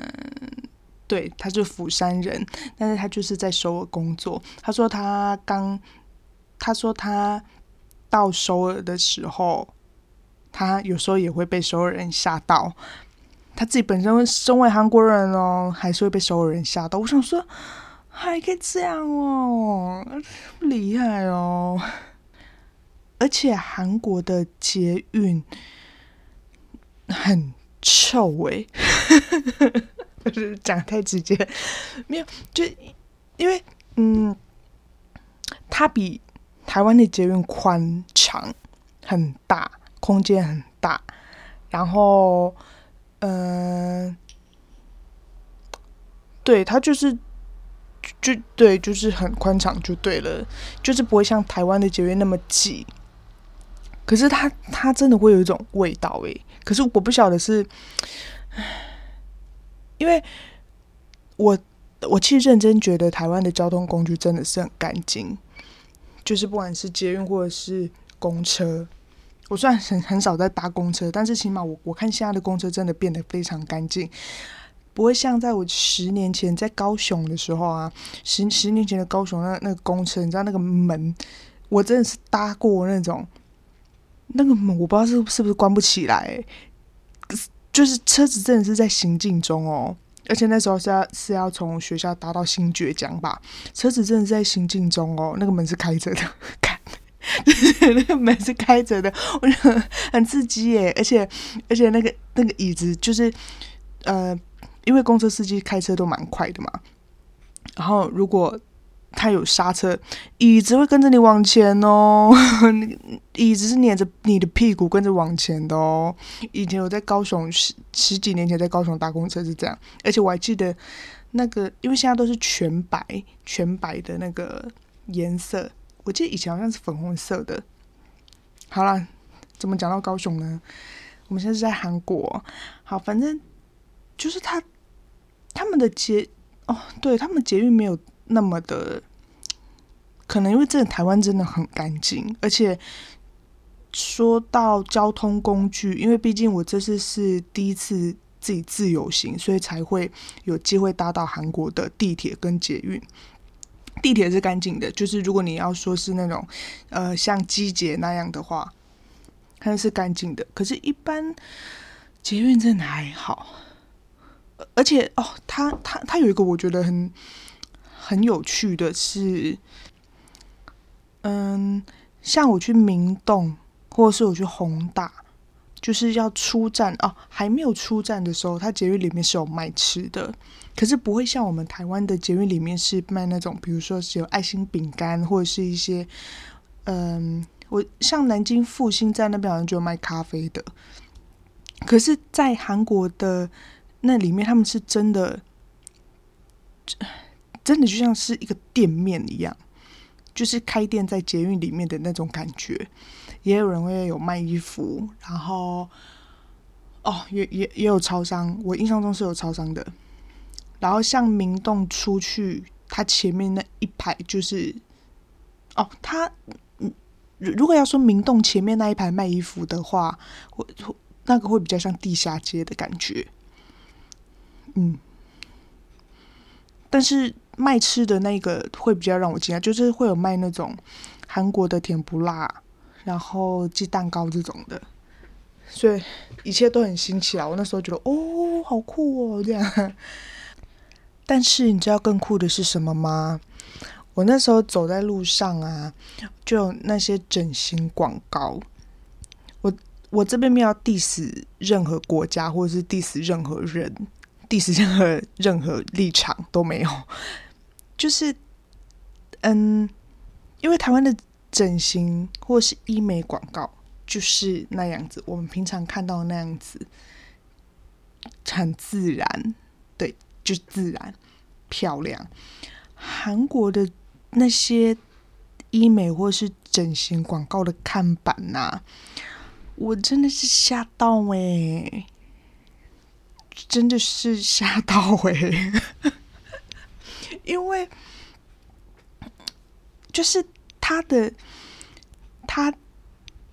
对，他是釜山人，但是他就是在首尔工作。他说他刚，他说他到首尔的时候，他有时候也会被首尔人吓到。他自己本身身为韩国人哦，还是会被首尔人吓到。我想说，还可以这样哦，厉害哦！而且韩国的捷运很臭哎。就是讲太直接，没有，就因为嗯，它比台湾的捷运宽敞很大，空间很大，然后嗯，对，它就是就对，就是很宽敞就对了，就是不会像台湾的捷运那么挤。可是它它真的会有一种味道诶，可是我不晓得是，因为我我其实认真觉得台湾的交通工具真的是很干净，就是不管是捷运或者是公车，我虽然很很少在搭公车，但是起码我我看现在的公车真的变得非常干净。不会像在我十年前在高雄的时候啊，十十年前的高雄那那个公车，你知道那个门，我真的是搭过那种，那个门我不知道是是不是关不起来，就是车子真的是在行进中哦，而且那时候是要是要从学校搭到新爵江吧，车子真的是在行进中哦，那个门是开着的，看，那个门是开着的，我觉得很刺激耶，而且而且那个那个椅子就是呃。因为公车司机开车都蛮快的嘛，然后如果它有刹车，椅子会跟着你往前哦，椅子是黏着你的屁股跟着往前的哦。以前我在高雄十十几年前在高雄搭公车是这样，而且我还记得那个，因为现在都是全白全白的那个颜色，我记得以前好像是粉红色的。好了，怎么讲到高雄呢？我们现在是在韩国，好，反正。就是他，他们的捷哦，对他们捷运没有那么的，可能因为这台湾真的很干净，而且说到交通工具，因为毕竟我这次是第一次自己自由行，所以才会有机会搭到韩国的地铁跟捷运。地铁是干净的，就是如果你要说是那种呃像机捷那样的话，它是干净的。可是，一般捷运真的还好。而且哦，他他他有一个我觉得很很有趣的是，嗯，像我去明洞，或者是我去宏大，就是要出站哦，还没有出站的时候，它捷运里面是有卖吃的，可是不会像我们台湾的捷运里面是卖那种，比如说是有爱心饼干，或者是一些，嗯，我像南京复兴站那边好像就有卖咖啡的，可是，在韩国的。那里面他们是真的，真的就像是一个店面一样，就是开店在捷运里面的那种感觉。也有人会有卖衣服，然后哦，也也也有超商，我印象中是有超商的。然后像明洞出去，它前面那一排就是哦，它嗯，如果要说明洞前面那一排卖衣服的话，会那个会比较像地下街的感觉。嗯，但是卖吃的那个会比较让我惊讶，就是会有卖那种韩国的甜不辣，然后鸡蛋糕这种的，所以一切都很新奇啊！我那时候觉得哦，好酷哦，这样。但是你知道更酷的是什么吗？我那时候走在路上啊，就有那些整形广告。我我这边没有 diss 任何国家，或者是 diss 任何人。，diss 任何任何立场都没有，就是，嗯，因为台湾的整形或是医美广告就是那样子，我们平常看到那样子，很自然，对，就自然漂亮。韩国的那些医美或是整形广告的看板呐，我真的是吓到哎。真的是吓到哎，因为就是他的他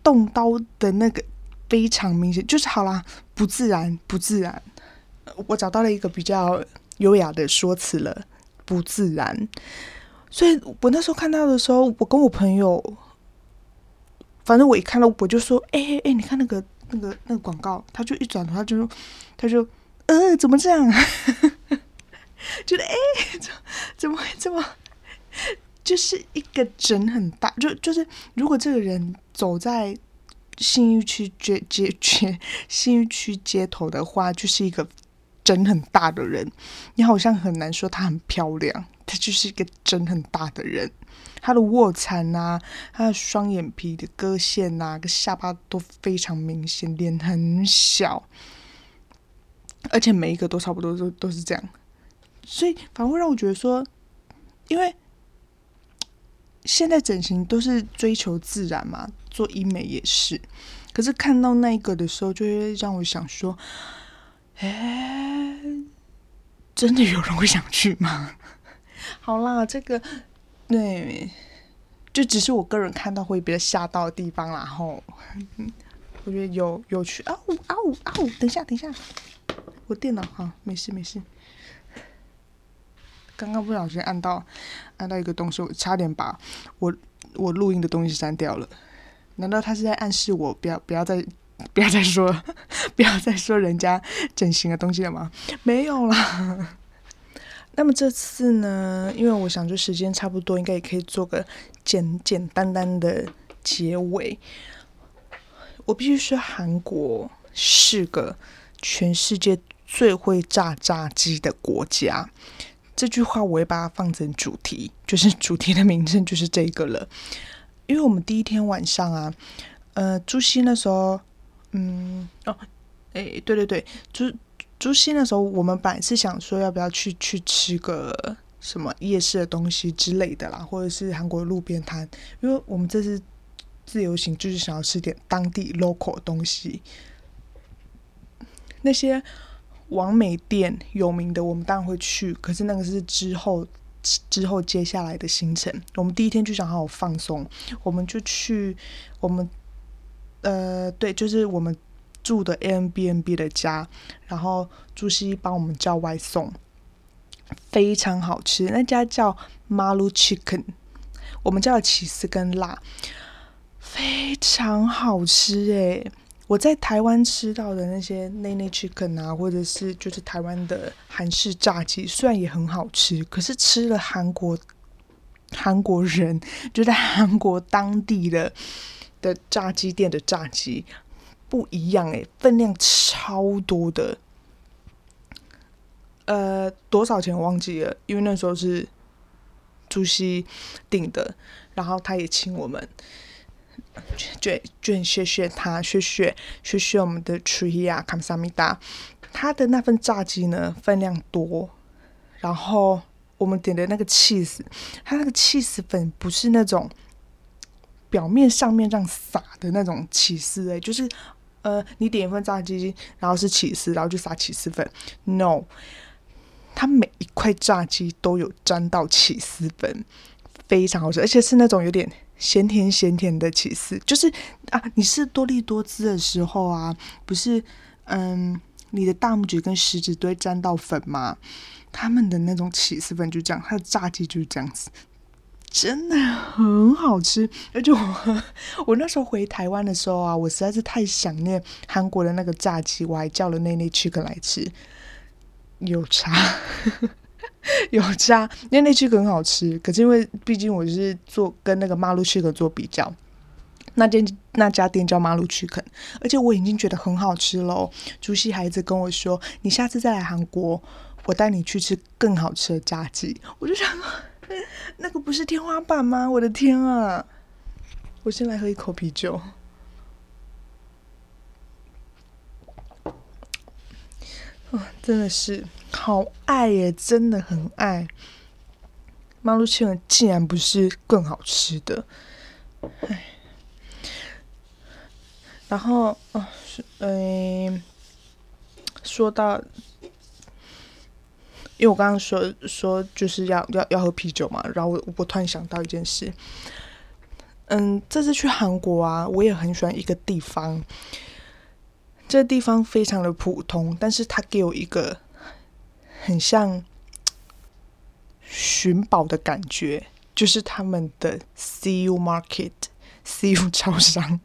动刀的那个非常明显，就是好啦，不自然，不自然。我找到了一个比较优雅的说辞了，不自然。所以我那时候看到的时候，我跟我朋友，反正我一看到我就说：“哎哎，你看那个那个那个广告。”他就一转头，他就他就。呃，怎么这样？觉得哎，怎怎么会这么？就是一个整很大，就就是如果这个人走在信义区街街街信义区街头的话，就是一个整很大的人。你好像很难说她很漂亮，她就是一个整很大的人。她的卧蚕啊，她的双眼皮的割线呐，跟下巴都非常明显，脸很小。而且每一个都差不多，都都是这样，所以反而会让我觉得说，因为现在整形都是追求自然嘛，做医美也是。可是看到那个的时候，就会让我想说，哎，真的有人会想去吗？好啦，这个对，就只是我个人看到会比较吓到的地方啦。后，我觉得有有趣。啊呜啊呜啊呜！等一下，等一下，我电脑哈，没事没事。刚刚不小心按到按到一个东西，我差点把我我录音的东西删掉了。难道他是在暗示我不要不要再不要再说了 不要再说人家整形的东西了吗？没有啦。那么这次呢，因为我想就时间差不多，应该也可以做个简简单单的结尾。我必须说，韩国是个全世界最会炸炸鸡的国家。这句话我会把它放成主题，就是 主题的名称就是这个了。因为我们第一天晚上啊，呃，朱熹那时候，嗯，哦，哎，对对对，朱朱熹那时候，我们本来是想说要不要去去吃个什么夜市的东西之类的啦，或者是韩国路边摊，因为我们这次自由行就是想要吃点当地 local 的东西，那些。王美店有名的，我们当然会去。可是那个是之后之后接下来的行程。我们第一天就想好好放松，我们就去我们呃对，就是我们住的 A M B N B 的家，然后朱熹帮我们叫外送，非常好吃。那家叫 Malu Chicken，我们叫起司跟辣，非常好吃诶。我在台湾吃到的那些内内 chicken 啊，或者是就是台湾的韩式炸鸡，虽然也很好吃，可是吃了韩国韩国人就在韩国当地的的炸鸡店的炸鸡不一样诶，分量超多的。呃，多少钱忘记了，因为那时候是朱熹订的，然后他也请我们。卷卷谢谢他，谢谢谢谢我们的 Tria k a m s a m i d a 他的那份炸鸡呢分量多，然后我们点的那个 cheese，他那个 cheese 粉不是那种表面上面这样撒的那种起司哎，就是呃你点一份炸鸡，然后是起司，然后就撒起司粉，no，它每一块炸鸡都有沾到起司粉，非常好吃，而且是那种有点。咸甜咸甜的起司，就是啊，你是多利多滋的时候啊，不是，嗯，你的大拇指跟食指都会沾到粉吗？他们的那种起司粉就这样，它的炸鸡就是这样子，真的很好吃。而且我我那时候回台湾的时候啊，我实在是太想念韩国的那个炸鸡，我还叫了内内去个来吃，有差。有加，因为那区很好吃。可是因为毕竟我是做跟那个马路区肯做比较，那间那家店叫马路区肯，而且我已经觉得很好吃喽。朱熹孩子跟我说：“你下次再来韩国，我带你去吃更好吃的炸鸡。”我就想，那个不是天花板吗？我的天啊！我先来喝一口啤酒。啊，真的是。好爱耶，真的很爱。马路奇尔竟然不是更好吃的，唉。然后啊，嗯，说到，因为我刚刚说说就是要要要喝啤酒嘛，然后我我突然想到一件事，嗯，这次去韩国啊，我也很喜欢一个地方，这地方非常的普通，但是它给我一个。很像寻宝的感觉，就是他们的 CU Market、CU 超商，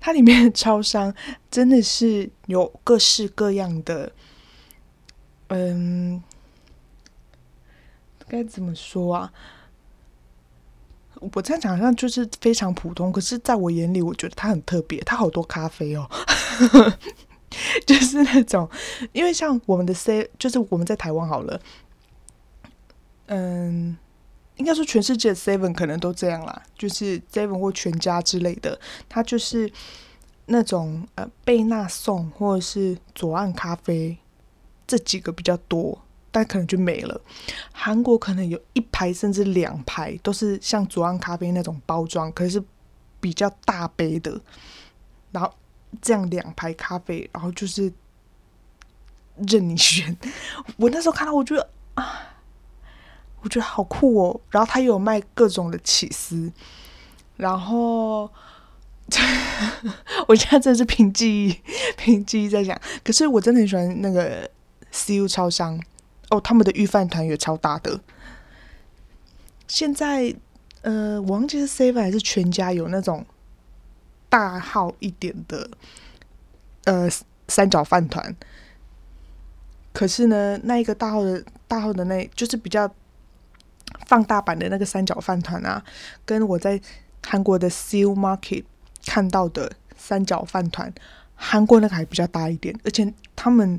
它里面的超商真的是有各式各样的，嗯，该怎么说啊？我在场上就是非常普通，可是在我眼里，我觉得它很特别，它好多咖啡哦。就是那种，因为像我们的 C，就是我们在台湾好了，嗯，应该说全世界 Seven 可能都这样啦，就是 Seven 或全家之类的，它就是那种呃贝纳颂或者是左岸咖啡这几个比较多，但可能就没了。韩国可能有一排甚至两排都是像左岸咖啡那种包装，可是比较大杯的，然后这样两排咖啡，然后就是任你选。我那时候看到，我觉得啊，我觉得好酷哦。然后他有卖各种的起司，然后。我现在真的是凭记忆，凭记忆在讲。可是我真的很喜欢那个 CU 超商哦，他们的预饭团也超大的。现在呃，我忘记是 Seven 还是全家有那种大号一点的呃三角饭团。可是呢，那一个大号的大号的那，就是比较放大版的那个三角饭团啊，跟我在韩国的 CU Market。看到的三角饭团，韩国那个还比较大一点，而且他们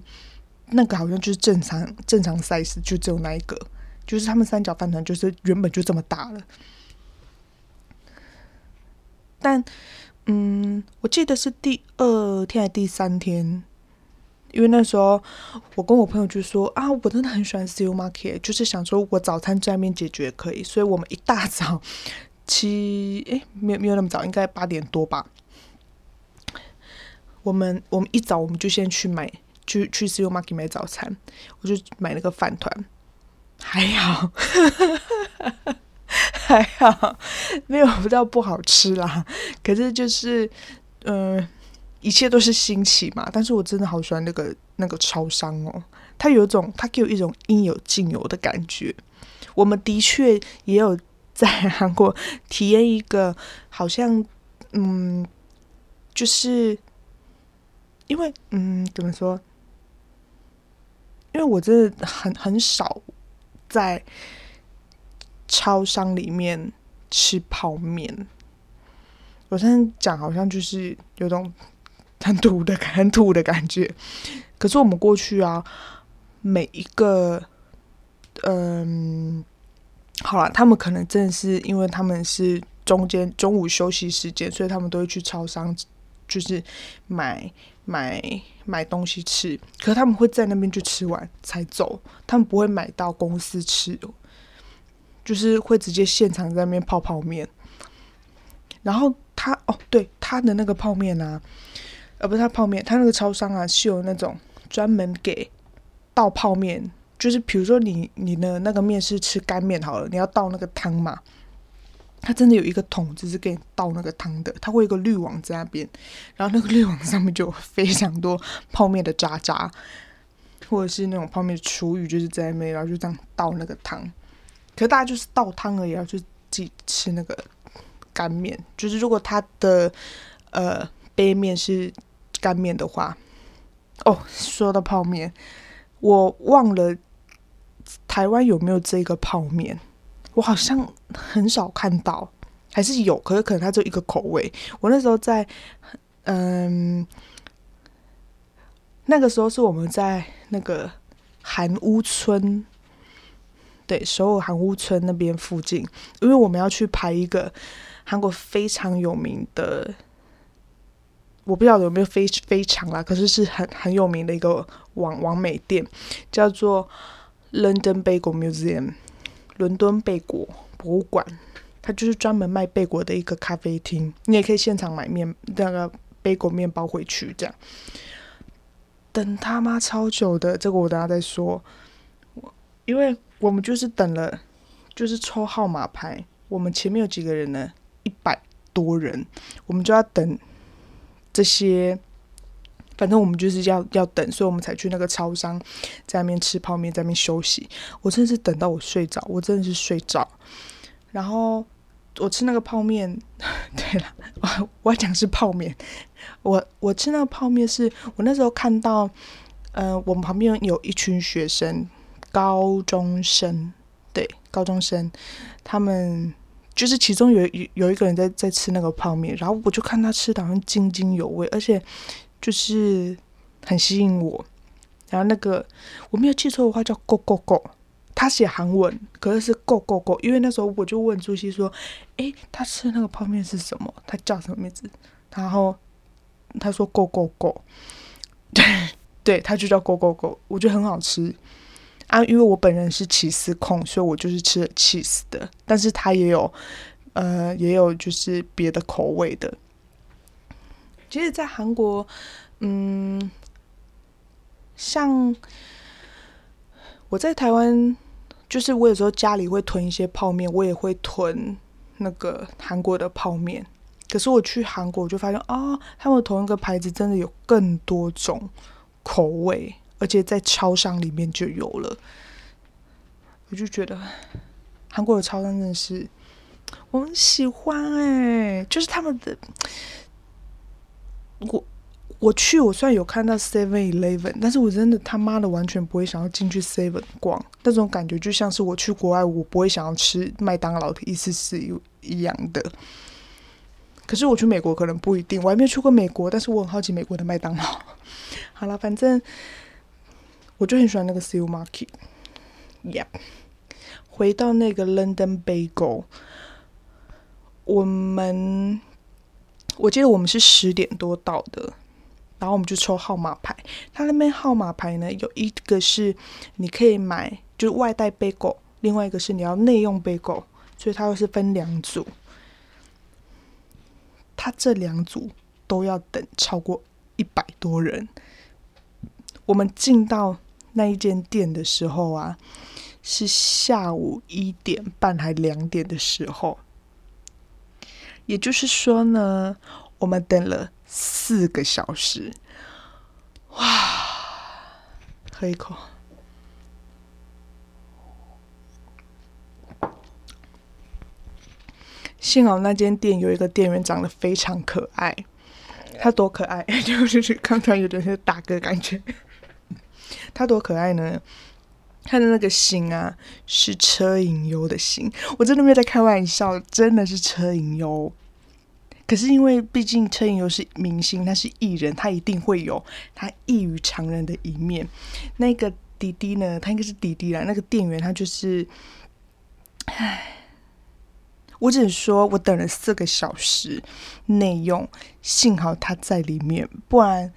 那个好像就是正常正常 size，就只有那一个，就是他们三角饭团就是原本就这么大了。但嗯，我记得是第二天还是第三天，因为那时候我跟我朋友就说啊，我真的很喜欢 C U Market，就是想说我早餐在那边解决可以，所以我们一大早。七哎，没有没有那么早，应该八点多吧。我们我们一早我们就先去买，去去 C U Market 买早餐，我就买那个饭团，还好，还好，没有到不好吃啦。可是就是，嗯，一切都是新奇嘛。但是我真的好喜欢那个那个超商哦，它有种，它给我一种应有尽有的感觉。我们的确也有。在韩国体验一个，好像，嗯，就是因为，嗯，怎么说？因为我真的很很少在超商里面吃泡面。我现在讲好像就是有种很土的、很土的感觉。可是我们过去啊，每一个，嗯。好了，他们可能真的是因为他们是中间中午休息时间，所以他们都会去超商，就是买买买东西吃。可是他们会在那边就吃完才走，他们不会买到公司吃，就是会直接现场在那边泡泡面。然后他哦，对他的那个泡面啊，呃，不是他泡面，他那个超商啊是有那种专门给倒泡面。就是比如说你你的那个面是吃干面好了，你要倒那个汤嘛，他真的有一个桶，就是给你倒那个汤的，他会有一个滤网在那边，然后那个滤网上面就有非常多泡面的渣渣，或者是那种泡面厨余，就是在那边，然后就这样倒那个汤。可是大家就是倒汤而已，就自己吃那个干面。就是如果它的呃杯面是干面的话，哦，说到泡面，我忘了。台湾有没有这个泡面？我好像很少看到，还是有，可是可能它就一个口味。我那时候在，嗯，那个时候是我们在那个韩屋村，对，首尔韩屋村那边附近，因为我们要去拍一个韩国非常有名的，我不知道有没有非非常啦，可是是很很有名的一个网网美店，叫做。London Bagel Museum，伦敦贝果博物馆，它就是专门卖贝果的一个咖啡厅。你也可以现场买面那个贝果面包回去，这样。等他妈超久的，这个我等下再说。我因为我们就是等了，就是抽号码牌。我们前面有几个人呢？一百多人，我们就要等这些。反正我们就是要要等，所以我们才去那个超商，在那边吃泡面，在那边休息。我真的是等到我睡着，我真的是睡着。然后我吃那个泡面，对了，我我要讲是泡面。我我吃那个泡面是我那时候看到，呃，我们旁边有一群学生，高中生，对，高中生，他们就是其中有有有一个人在在吃那个泡面，然后我就看他吃的好像津津有味，而且。就是很吸引我，然后那个我没有记错的话叫 “go go go”，他写韩文，可是是 “go go go”。因为那时候我就问朱熹说：“诶，他吃的那个泡面是什么？他叫什么名字？”然后他说 “go go go”，对对，他就叫 “go go go”，我觉得很好吃。啊，因为我本人是起司控，所以我就是吃了 cheese 的，但是它也有呃也有就是别的口味的。其实，在韩国，嗯，像我在台湾，就是我有时候家里会囤一些泡面，我也会囤那个韩国的泡面。可是我去韩国，我就发现啊，他们同一个牌子真的有更多种口味，而且在超商里面就有了。我就觉得韩国的超商真的是我很喜欢哎，就是他们的。我我去，我虽然有看到 Seven Eleven，但是我真的他妈的完全不会想要进去 Seven 逛，那种感觉就像是我去国外，我不会想要吃麦当劳的意思是一样的。可是我去美国可能不一定，我还没有去过美国，但是我很好奇美国的麦当劳。好了，反正我就很喜欢那个 s e a Market。Yeah，回到那个 London Bagel，我们我记得我们是十点多到的，然后我们就抽号码牌。他那边号码牌呢，有一个是你可以买就是外带 bagel，另外一个是你要内用 bagel，所以它又是分两组。他这两组都要等超过一百多人。我们进到那一间店的时候啊，是下午一点半还两点的时候，也就是说呢，我们等了四个小时。哇，喝一口。幸好那间店有一个店员长得非常可爱，他多可爱，就是刚才有点是打嗝感觉。他多可爱呢？他的那个心啊，是车银优的心，我真的没有在开玩笑，真的是车银优。可是因为毕竟车银优是明星，他是艺人，他一定会有他异于常人的一面。那个滴滴呢？他应该是滴滴啦。那个店员他就是，唉。我只能说，我等了四个小时内用，幸好他在里面，不然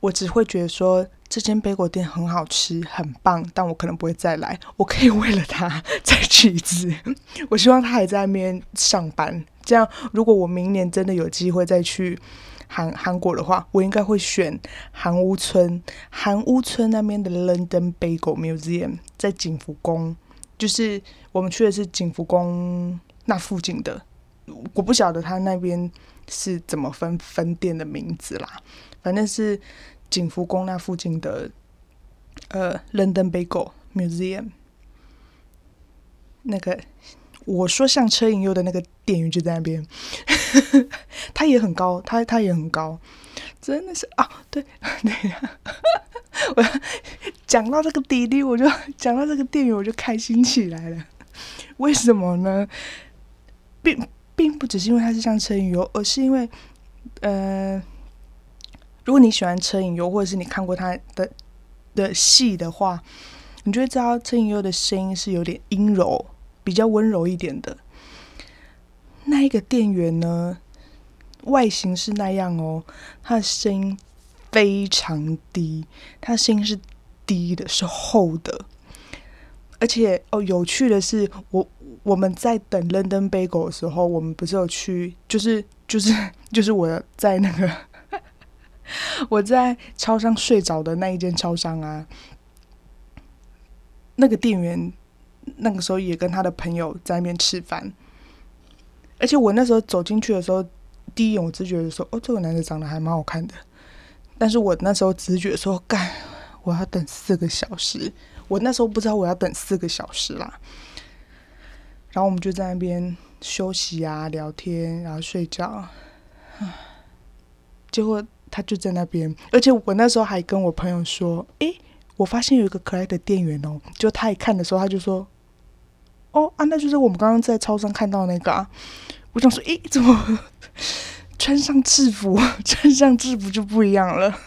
我只会觉得说这间贝果店很好吃，很棒，但我可能不会再来。我可以为了他 再去一次。我希望他还在那边上班，这样如果我明年真的有机会再去韩韩国的话，我应该会选韩屋村。韩屋村那边的 London Bagel Museum 在景福宫，就是我们去的是景福宫。那附近的，我不晓得他那边是怎么分分店的名字啦，反正是景福宫那附近的，呃，London Bagel Museum。那个我说像车银优的那个店员就在那边，他也很高，他他也很高，真的是啊，对对呀，我讲到这个弟弟，我就讲到这个店员，我就开心起来了，为什么呢？并并不只是因为他是像车银优，而是因为，呃，如果你喜欢车影优，或者是你看过他的的戏的话，你就会知道车影优的声音是有点阴柔，比较温柔一点的。那一个店员呢，外形是那样哦，他的声音非常低，他声音是低的，是厚的，而且哦，有趣的是我。我们在等 London Bagel 的时候，我们不是有去，就是就是就是我在那个 我在超商睡着的那一间超商啊，那个店员那个时候也跟他的朋友在那边吃饭，而且我那时候走进去的时候，第一眼我直觉得说，哦，这个男的长得还蛮好看的，但是我那时候直觉说，干，我要等四个小时，我那时候不知道我要等四个小时啦。然后我们就在那边休息啊、聊天，然后睡觉。结果他就在那边，而且我那时候还跟我朋友说：“诶，我发现有一个可爱的店员哦。”就他一看的时候，他就说：“哦啊，那就是我们刚刚在超商看到那个啊。”我想说：“诶，怎么穿上制服？穿上制服就不一样了。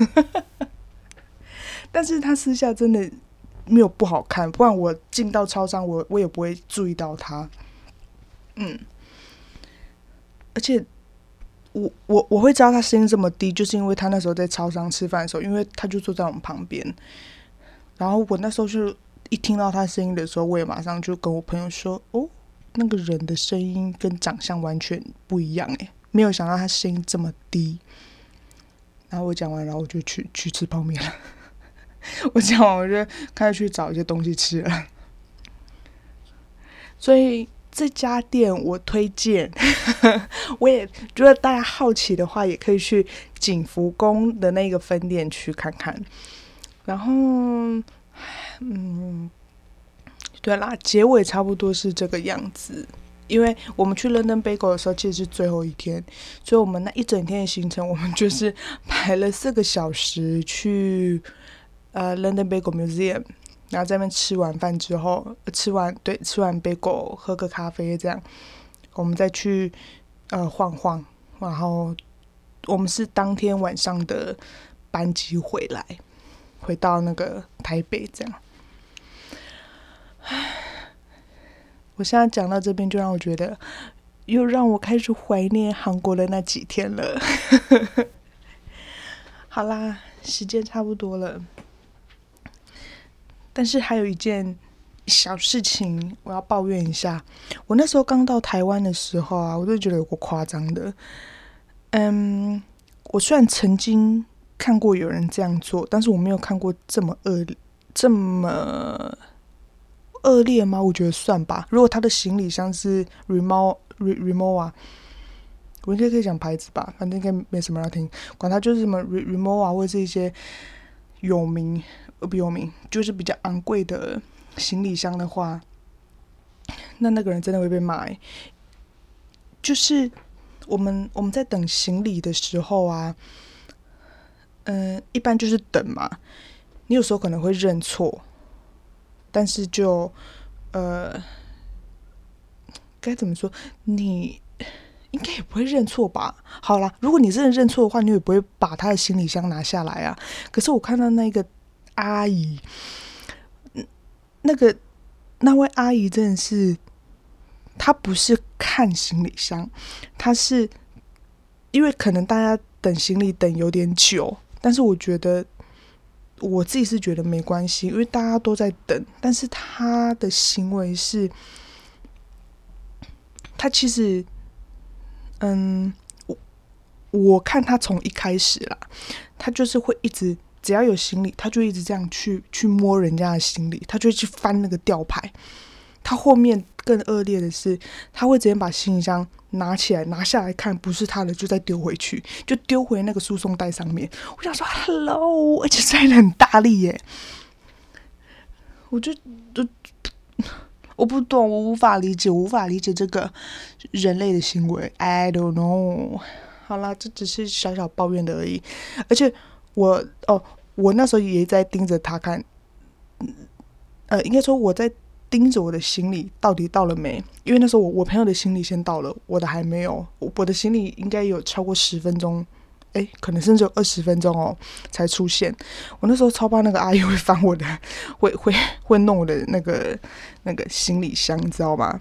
”但是他私下真的。没有不好看，不然我进到超商，我我也不会注意到他。嗯，而且我我我会知道他声音这么低，就是因为他那时候在超商吃饭的时候，因为他就坐在我们旁边。然后我那时候就一听到他声音的时候，我也马上就跟我朋友说：“哦，那个人的声音跟长相完全不一样诶，没有想到他声音这么低。”然后我讲完，然后我就去去吃泡面了。我讲完，我就开始去找一些东西吃了。所以这家店我推荐，我也觉得大家好奇的话，也可以去景福宫的那个分店去看看。然后，嗯，对啦，结尾差不多是这个样子。因为我们去 London Bagel 的时候，其实是最后一天，所以我们那一整天的行程，我们就是排了四个小时去呃 London Bagel Museum。然后在那边吃完饭之后，吃完对吃完杯狗，喝个咖啡这样，我们再去呃晃晃，然后我们是当天晚上的班机回来，回到那个台北这样。唉，我现在讲到这边，就让我觉得又让我开始怀念韩国的那几天了。好啦，时间差不多了。但是还有一件小事情，我要抱怨一下。我那时候刚到台湾的时候啊，我就觉得有个夸张的。嗯，我虽然曾经看过有人这样做，但是我没有看过这么恶这么恶劣吗？我觉得算吧。如果他的行李箱是 Remo Re Remova，我应该可以讲牌子吧，反正应该没什么要听。管他就是什么 remova 或者是一些有名。不有名，就是比较昂贵的行李箱的话，那那个人真的会被骂。就是我们我们在等行李的时候啊，嗯，一般就是等嘛。你有时候可能会认错，但是就呃，该怎么说？你应该也不会认错吧？好啦，如果你真的认错的话，你也不会把他的行李箱拿下来啊。可是我看到那个。阿姨，那个那位阿姨真的是，她不是看行李箱，她是因为可能大家等行李等有点久，但是我觉得我自己是觉得没关系，因为大家都在等，但是她的行为是，她其实，嗯，我我看她从一开始啦，她就是会一直。只要有行李，他就一直这样去去摸人家的行李，他就去翻那个吊牌。他后面更恶劣的是，他会直接把行李箱拿起来拿下来看，不是他的就再丢回去，就丢回那个输送带上面。我想说，Hello，而且摔的很大力耶！我就就我不懂，我无法理解，我无法理解这个人类的行为。I don't know。好啦，这只是小小抱怨的而已，而且。我哦，我那时候也在盯着他看，呃，应该说我在盯着我的行李到底到了没？因为那时候我我朋友的行李先到了，我的还没有，我的行李应该有超过十分钟，哎，可能甚至有二十分钟哦才出现。我那时候超怕那个阿姨会翻我的，会会会弄我的那个那个行李箱，你知道吗？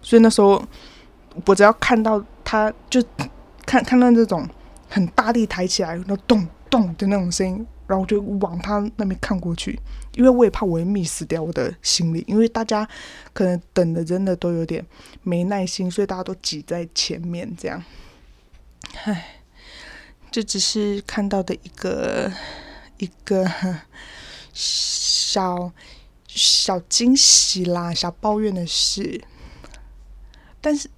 所以那时候我只要看到他，就看看到这种很大力抬起来，然后咚。咚的那种声音，然后就往他那边看过去，因为我也怕我会 miss 掉我的行李，因为大家可能等的真的都有点没耐心，所以大家都挤在前面这样。唉，这只是看到的一个一个小小惊喜啦，小抱怨的事，但是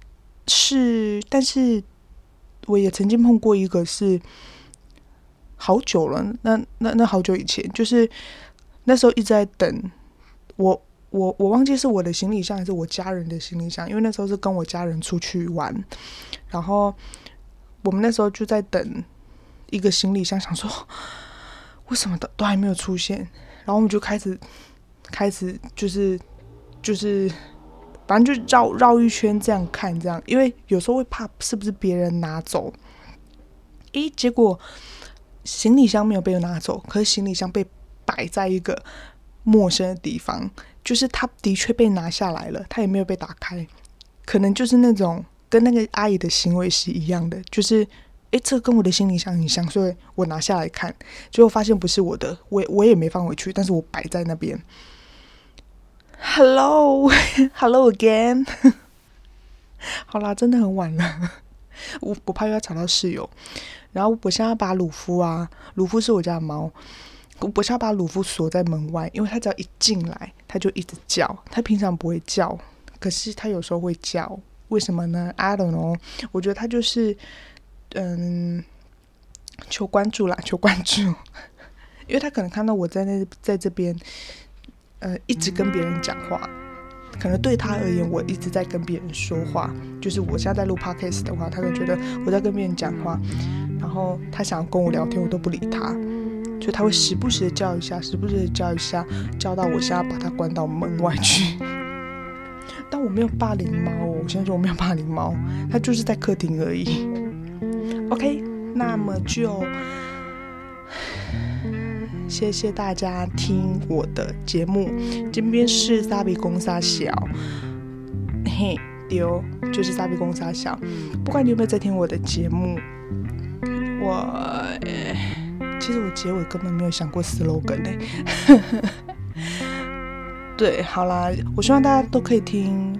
是，但是我也曾经碰过一个是。好久了，那那那好久以前，就是那时候一直在等我，我我忘记是我的行李箱还是我家人的行李箱，因为那时候是跟我家人出去玩，然后我们那时候就在等一个行李箱，想说为什么都都还没有出现，然后我们就开始开始就是就是反正就绕绕一圈这样看，这样，因为有时候会怕是不是别人拿走，诶，结果。行李箱没有被拿走，可是行李箱被摆在一个陌生的地方，就是他的确被拿下来了，他也没有被打开，可能就是那种跟那个阿姨的行为是一样的，就是诶，这跟我的行李箱很像，所以我拿下来看，结果发现不是我的，我我也没放回去，但是我摆在那边，Hello，Hello again。好啦，真的很晚了，我我怕又要吵到室友。然后我现在把鲁夫啊，鲁夫是我家的猫，我我现在把鲁夫锁在门外，因为他只要一进来，他就一直叫。他平常不会叫，可是他有时候会叫，为什么呢？I don't know。我觉得他就是，嗯，求关注啦，求关注。因为他可能看到我在那，在这边，呃，一直跟别人讲话。可能对他而言，我一直在跟别人说话。就是我现在在录 podcast 的话，他可能觉得我在跟别人讲话，然后他想要跟我聊天，我都不理他，所以他会时不时的叫一下，时不时的叫一下，叫到我现在把他关到门外去。但我没有霸凌猫，我先说我没有霸凌猫，它就是在客厅而已。OK，那么就。谢谢大家听我的节目，这边是沙比公沙小，嘿丢，就是沙比公沙小。不管你有没有在听我的节目，我其实我结尾根本没有想过 slogan 呢。对，好啦，我希望大家都可以听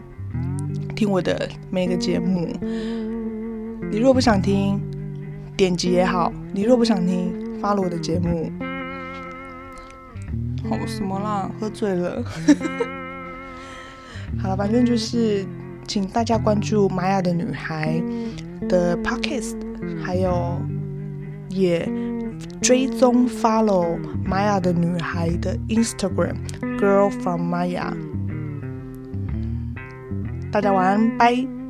听我的每一个节目。你若不想听，点击也好；你若不想听，发了我的节目。好什么啦？喝醉了。好了，反正就是，请大家关注玛雅的女孩的 podcast，还有也追踪 follow 玛雅的女孩的 Instagram Girl from Maya。大家晚安，拜。